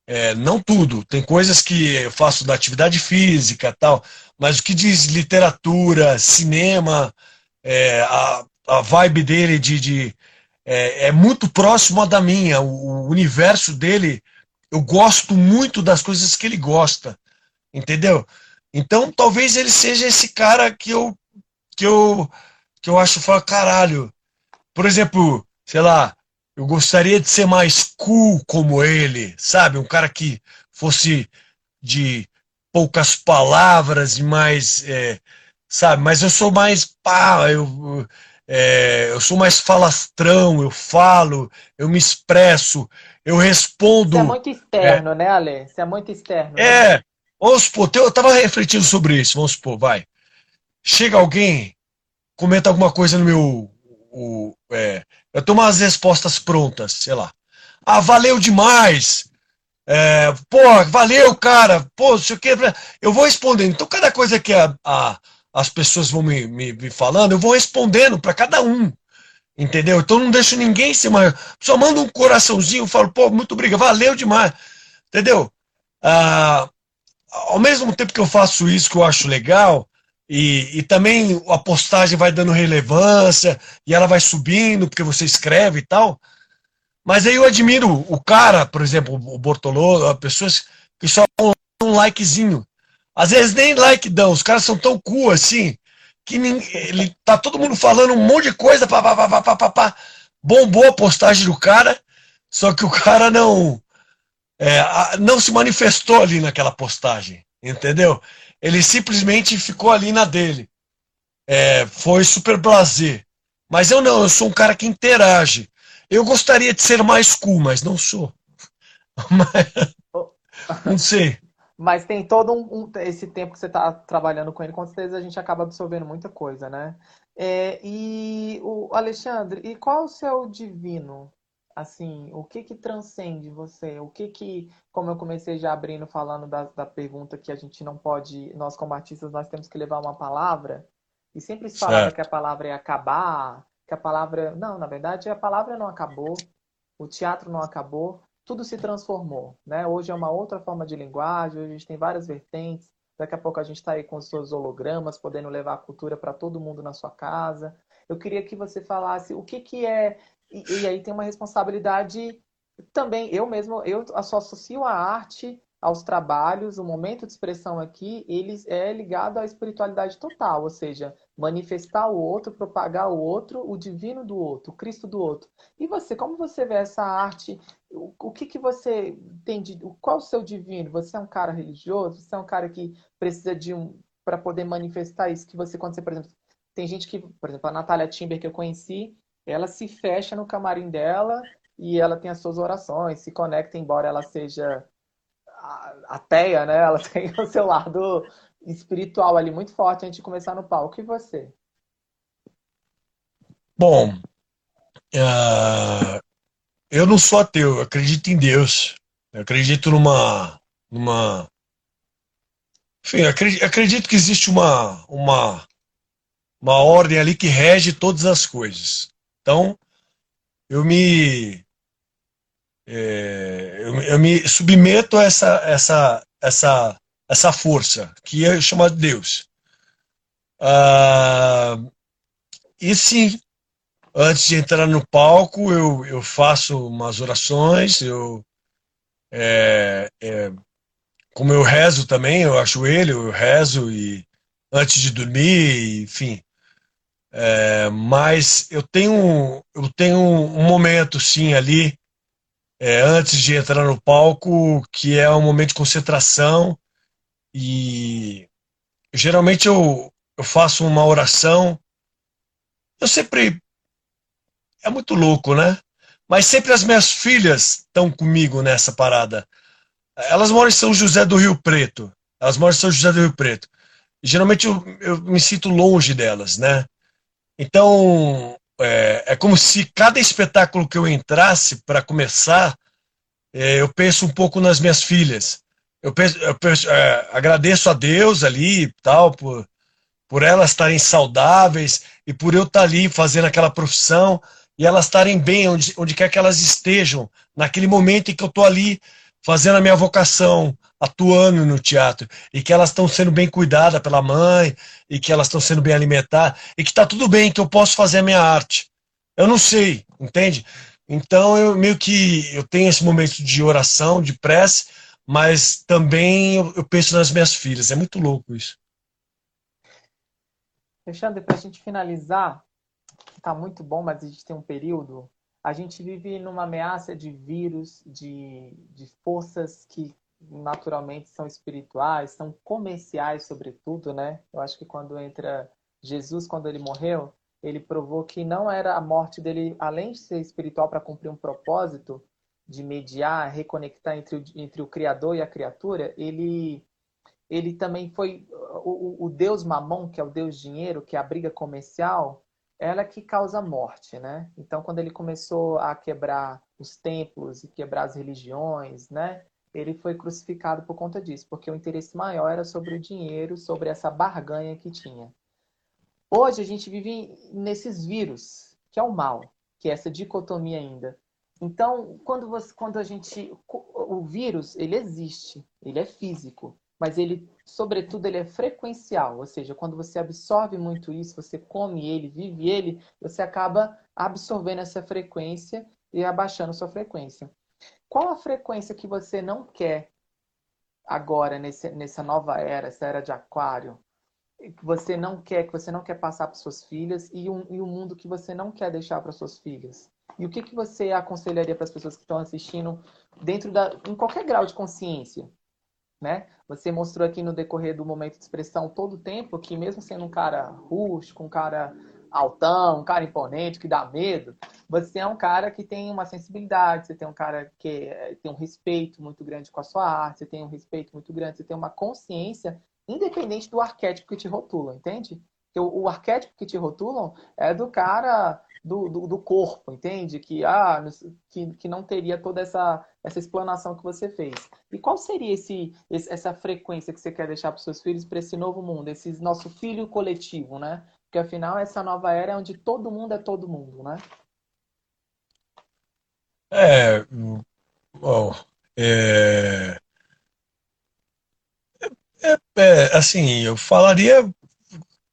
Speaker 2: é, não tudo. Tem coisas que eu faço da atividade física tal, mas o que diz literatura, cinema, é, a, a vibe dele de, de é, é, muito próximo da minha. O, o universo dele eu gosto muito das coisas que ele gosta, entendeu? Então talvez ele seja esse cara que eu que eu que eu acho fala caralho. Por exemplo, sei lá, eu gostaria de ser mais cool como ele, sabe? Um cara que fosse de poucas palavras e mais, é, sabe? Mas eu sou mais pá, eu é, eu sou mais falastrão, eu falo, eu me expresso, eu respondo. Você é
Speaker 1: muito externo, é, né, Ale? Você é muito externo.
Speaker 2: É, né? vamos supor, eu estava refletindo sobre isso, vamos supor, vai. Chega alguém, comenta alguma coisa no meu. O, é, eu tenho umas respostas prontas, sei lá. Ah, valeu demais! É, pô, valeu, cara! Pô, não sei o que. Eu vou respondendo. Então, cada coisa que a, a as pessoas vão me, me, me falando, eu vou respondendo para cada um. Entendeu? Então não deixo ninguém se mais. Só mando um coraçãozinho, falo, pô, muito obrigado, valeu demais. Entendeu? Ah, ao mesmo tempo que eu faço isso, que eu acho legal, e, e também a postagem vai dando relevância, e ela vai subindo, porque você escreve e tal. Mas aí eu admiro o cara, por exemplo, o Bortolô, pessoas que só um likezinho. Às vezes nem like dão, os caras são tão cool assim, que nem, ele tá todo mundo falando um monte de coisa, pá, pá, pá, pá, pá, pá, bombou a postagem do cara, só que o cara não é, não se manifestou ali naquela postagem, entendeu? Ele simplesmente ficou ali na dele. É, foi super prazer. Mas eu não, eu sou um cara que interage. Eu gostaria de ser mais cool, mas não sou. Mas, não sei.
Speaker 1: Mas tem todo um, um, esse tempo que você está trabalhando com ele, com certeza a gente acaba absorvendo muita coisa, né? É, e o Alexandre, e qual é o seu divino? Assim, o que que transcende você? O que que, como eu comecei já abrindo falando da, da pergunta que a gente não pode, nós como artistas, nós temos que levar uma palavra e sempre se falava que a palavra ia acabar, que a palavra, não, na verdade a palavra não acabou, o teatro não acabou, tudo se transformou. Né? Hoje é uma outra forma de linguagem, hoje a gente tem várias vertentes. Daqui a pouco a gente está aí com os seus hologramas, podendo levar a cultura para todo mundo na sua casa. Eu queria que você falasse o que, que é. E, e aí tem uma responsabilidade também. Eu mesmo, eu associo a arte aos trabalhos, o momento de expressão aqui, ele é ligado à espiritualidade total, ou seja, manifestar o outro, propagar o outro, o divino do outro, o Cristo do outro. E você, como você vê essa arte? O, o que, que você tem de. Qual o seu divino? Você é um cara religioso? Você é um cara que precisa de um. para poder manifestar isso? Que você, quando você, por exemplo, tem gente que, por exemplo, a Natália Timber que eu conheci, ela se fecha no camarim dela e ela tem as suas orações, se conecta, embora ela seja ateia, né? Ela tem o seu lado espiritual ali muito forte antes de começar no palco. E você?
Speaker 2: Bom, uh, eu não sou ateu, eu acredito em Deus. Eu acredito numa. numa enfim, acredito, acredito que existe uma, uma, uma ordem ali que rege todas as coisas. Então, eu me é, eu, eu, me submeto a essa, essa, essa, essa força, que é chamada Deus. Ah, e sim, antes de entrar no palco, eu, eu faço umas orações, eu é, é, como eu rezo também, eu ajoelho, eu rezo e antes de dormir, enfim. É, mas eu tenho, eu tenho um momento, sim, ali, é, antes de entrar no palco, que é um momento de concentração e geralmente eu, eu faço uma oração. Eu sempre. É muito louco, né? Mas sempre as minhas filhas estão comigo nessa parada. Elas moram em São José do Rio Preto. Elas moram em São José do Rio Preto. Geralmente eu, eu me sinto longe delas, né? Então, é, é, como se cada espetáculo que eu entrasse para começar, é, eu penso um pouco nas minhas filhas. Eu, penso, eu penso, é, agradeço a Deus ali tal por, por elas estarem saudáveis e por eu estar ali fazendo aquela profissão e elas estarem bem onde, onde quer que elas estejam, naquele momento em que eu estou ali fazendo a minha vocação, atuando no teatro e que elas estão sendo bem cuidadas pela mãe e que elas estão sendo bem alimentadas e que está tudo bem, que eu posso fazer a minha arte. Eu não sei, entende? Então eu meio que eu tenho esse momento de oração, de prece, mas também eu, eu penso nas minhas filhas. É muito louco isso.
Speaker 1: Alexandre, para a gente finalizar, está muito bom, mas a gente tem um período. A gente vive numa ameaça de vírus, de, de forças que naturalmente são espirituais, são comerciais, sobretudo, né? Eu acho que quando entra Jesus, quando ele morreu, ele provou que não era a morte dele, além de ser espiritual para cumprir um propósito de mediar, reconectar entre o, entre o Criador e a criatura, ele, ele também foi o, o Deus Mamon, que é o Deus dinheiro, que é a briga comercial, ela é que causa morte, né? Então, quando ele começou a quebrar os templos e quebrar as religiões, né? ele foi crucificado por conta disso, porque o interesse maior era sobre o dinheiro, sobre essa barganha que tinha. Hoje a gente vive nesses vírus, que é o mal, que é essa dicotomia ainda. Então, quando, você, quando a gente. O vírus, ele existe, ele é físico, mas ele, sobretudo, ele é frequencial. Ou seja, quando você absorve muito isso, você come ele, vive ele, você acaba absorvendo essa frequência e abaixando sua frequência. Qual a frequência que você não quer agora nesse, nessa nova era, essa era de aquário? Que você não quer, que você não quer passar para suas filhas e um, e um mundo que você não quer deixar para suas filhas? E o que, que você aconselharia para as pessoas que estão assistindo dentro da, em qualquer grau de consciência? Né? Você mostrou aqui no decorrer do momento de expressão todo o tempo que mesmo sendo um cara rústico, um cara altão, um cara imponente, que dá medo, você é um cara que tem uma sensibilidade, você tem um cara que eh, tem um respeito muito grande com a sua arte, você tem um respeito muito grande, você tem uma consciência independente do arquétipo que te rotulam, entende? O, o arquétipo que te rotulam é do cara do, do, do, corpo, entende? Que, ah, que, que não teria toda essa, essa explanação que você fez. E qual seria esse, esse essa frequência que você quer deixar para os seus filhos para esse novo mundo, esse nosso filho coletivo, né? Porque afinal essa nova era é onde todo mundo é todo mundo, né?
Speaker 2: É, bom, é, é, é, assim, eu falaria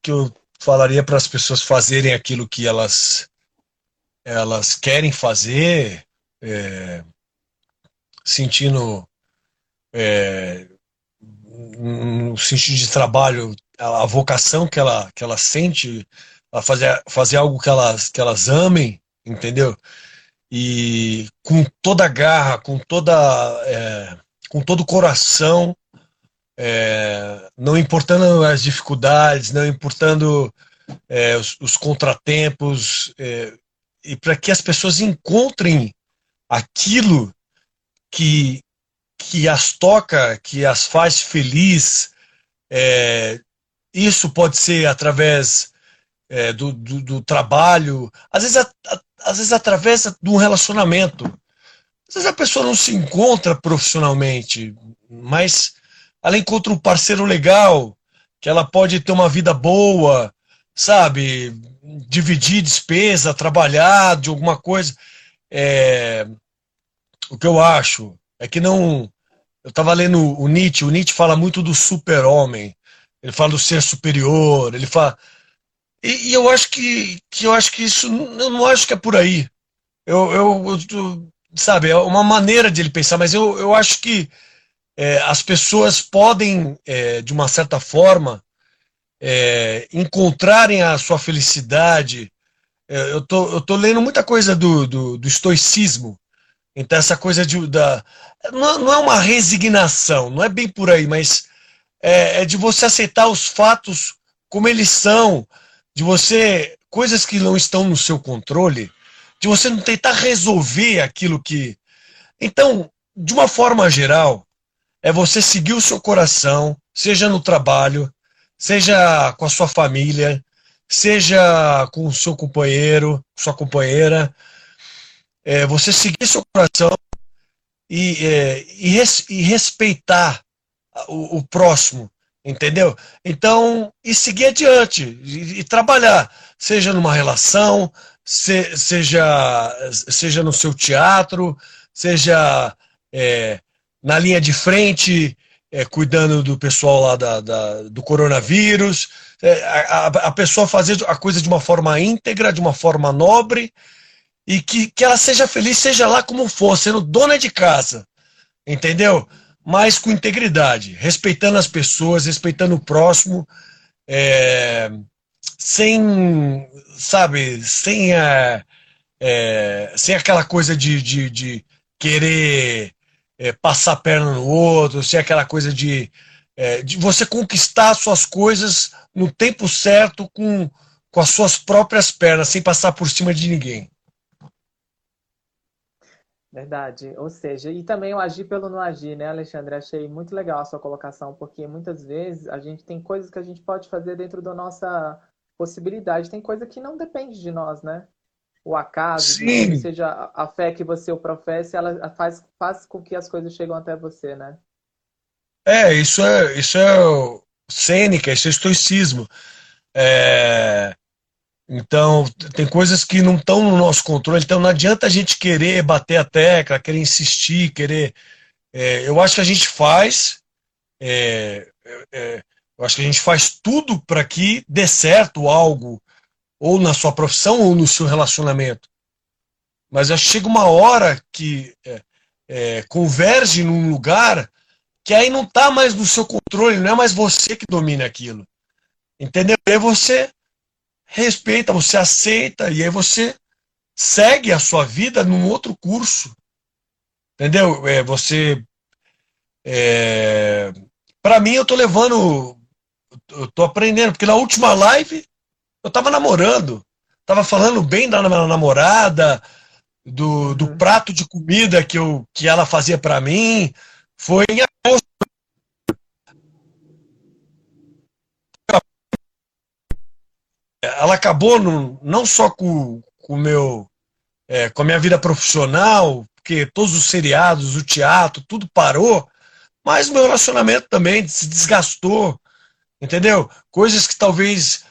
Speaker 2: que eu falaria para as pessoas fazerem aquilo que elas elas querem fazer, é, sentindo é, no sentido de trabalho, a, vocação que ela, que ela sente, a fazer, fazer algo que elas, que elas amem, entendeu? E com toda a garra, com toda é, com todo o coração, é, não importando as dificuldades, não importando é, os, os, contratempos, é, e para que as pessoas encontrem aquilo que, que as toca, que as faz feliz. É, isso pode ser através é, do, do, do, trabalho, às vezes, a, a, às vezes através de um relacionamento. Às vezes a pessoa não se encontra profissionalmente, mas ela encontra um parceiro legal, que ela pode ter uma vida boa, sabe? Dividir despesa, trabalhar de alguma coisa. É, o que eu acho é que não. Eu estava lendo o Nietzsche, o Nietzsche fala muito do super-homem, ele fala do ser superior, ele fala. E, e, eu acho que, que eu acho que isso, eu não acho que é por aí. Eu, eu, eu sabe, é uma maneira de ele pensar, mas eu, eu acho que é, as pessoas podem, é, de uma certa forma, é, encontrarem a sua felicidade. É, eu tô, eu tô lendo muita coisa do, do, do estoicismo, então essa coisa de, da, não, não é uma resignação, não é bem por aí, mas é, é de você aceitar os fatos como eles são, de você coisas que não estão no seu controle, de você não tentar resolver aquilo que. Então, de uma forma geral, é você seguir o seu coração, seja no trabalho, seja com a sua família, seja com o seu companheiro, sua companheira. É, você seguir seu coração e, é, e, res, e respeitar o, o, próximo, entendeu? Então, e seguir adiante, e, e trabalhar, seja numa relação, se, seja, seja no seu teatro, seja é, na linha de frente, é, cuidando do pessoal lá da, da do coronavírus, é, a, a, pessoa fazer a coisa de uma forma íntegra, de uma forma nobre, e que, que ela seja feliz, seja lá como for, sendo dona de casa, entendeu? Mas com integridade, respeitando as pessoas, respeitando o próximo, é, sem, sabe, sem, a, é, sem aquela coisa de, de, de querer é, passar a perna no outro, sem aquela coisa de, é, de você conquistar suas coisas no tempo certo com, com as suas próprias pernas, sem passar por cima de ninguém.
Speaker 1: Verdade. Ou seja, e também o agir pelo não agir, né, Alexandre? Achei muito legal a sua colocação, porque muitas vezes a gente tem coisas que a gente pode fazer dentro da nossa possibilidade, tem coisa que não depende de nós, né? O acaso, Sim. seja a fé que você professa, ela faz, faz com que as coisas cheguem até você, né?
Speaker 2: É, isso é, isso é cênica, isso é estoicismo. É, então, tem coisas que não estão no nosso controle, então não adianta a gente querer bater a tecla, querer insistir, querer. É, eu acho que a gente faz, é, é, eu acho que a gente faz tudo para que dê certo algo, ou na sua profissão, ou no seu relacionamento. Mas que chega uma hora que é, é, converge num lugar que aí não está mais no seu controle, não é mais você que domina aquilo. Entendeu? E aí você respeita, você aceita e aí você segue a sua vida num outro curso. Entendeu? É, você. É, para mim, eu tô levando. Eu tô aprendendo, porque na última live eu tava namorando. Tava falando bem da minha namorada, do, do uhum. prato de comida que, eu, que ela fazia para mim. Foi em agosto ela acabou no, não só com, com, meu, é, com a minha vida profissional, porque todos os seriados, o teatro, tudo parou, mas o meu relacionamento também se desgastou, entendeu? Coisas que talvez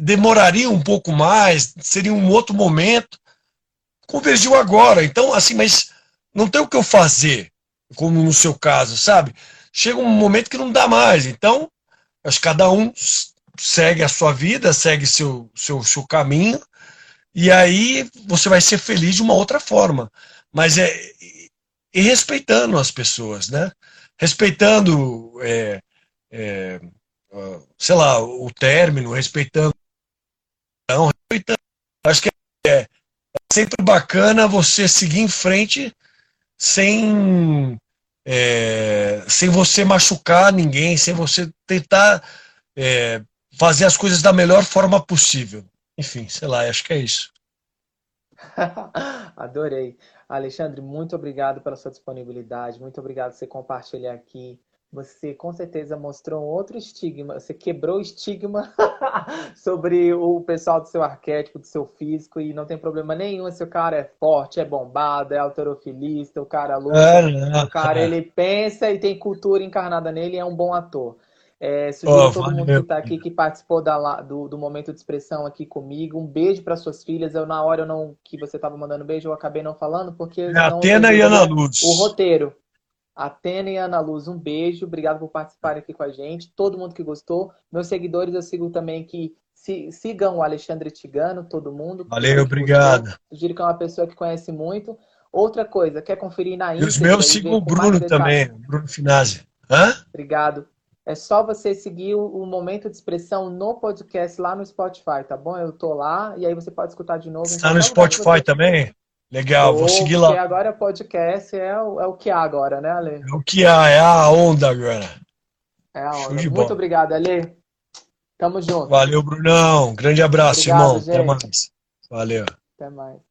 Speaker 2: demorariam um pouco mais, seria um outro momento, convergiu agora. Então, assim, mas não tem o que eu fazer, como no seu caso, sabe? Chega um momento que não dá mais. Então, acho que cada um segue a sua vida, segue seu, seu, seu caminho, e aí você vai ser feliz de uma outra forma. Mas é e respeitando as pessoas, né? Respeitando, é, é, sei lá, o término, respeitando. Não, respeitando. Acho que é, é sempre bacana você seguir em frente sem, é, sem você machucar ninguém, sem você tentar é, fazer as coisas da melhor forma possível. Enfim, sei lá, acho que é isso.
Speaker 1: Adorei. Alexandre, muito obrigado pela sua disponibilidade, muito obrigado por você compartilhar aqui. Você com certeza mostrou um outro estigma, você quebrou o estigma sobre o pessoal do seu arquétipo, do seu físico, e não tem problema nenhum se o cara é forte, é bombado, é autorofilista, o cara luta, é, o cara ele pensa e tem cultura encarnada nele é um bom ator. É, sugiro oh, todo mundo que está aqui, que participou da, do, do, momento de expressão aqui comigo. Um beijo para suas filhas. Eu, na hora eu não, que você estava mandando beijo, eu acabei não falando, porque. É
Speaker 2: Atena e Ana Luz.
Speaker 1: O roteiro. Atena e Ana Luz, um beijo. Obrigado por participarem aqui com a gente. Todo mundo que gostou. Meus seguidores, eu sigo também que sigam o Alexandre Tigano, todo mundo.
Speaker 2: Valeu, obrigado.
Speaker 1: Sugiro que é uma pessoa que conhece muito. Outra coisa, quer conferir na
Speaker 2: íntegra? E os meus sigam o Bruno também, Bruno Finazzi. Hã?
Speaker 1: Obrigado. É só você seguir o, Momento de Expressão no podcast lá no Spotify, tá bom? Eu tô lá e aí você pode escutar de novo.
Speaker 2: Está no Spotify você... também? Legal, vou seguir lá. Porque
Speaker 1: agora podcast é o, é o que há agora, né, Ale?
Speaker 2: É o que há, é a onda agora.
Speaker 1: É a onda. Muito bola. obrigado, Ale. Tamo junto.
Speaker 2: Valeu, Brunão. Grande abraço, obrigado, irmão. Gente. Até mais. Valeu.
Speaker 1: Até mais.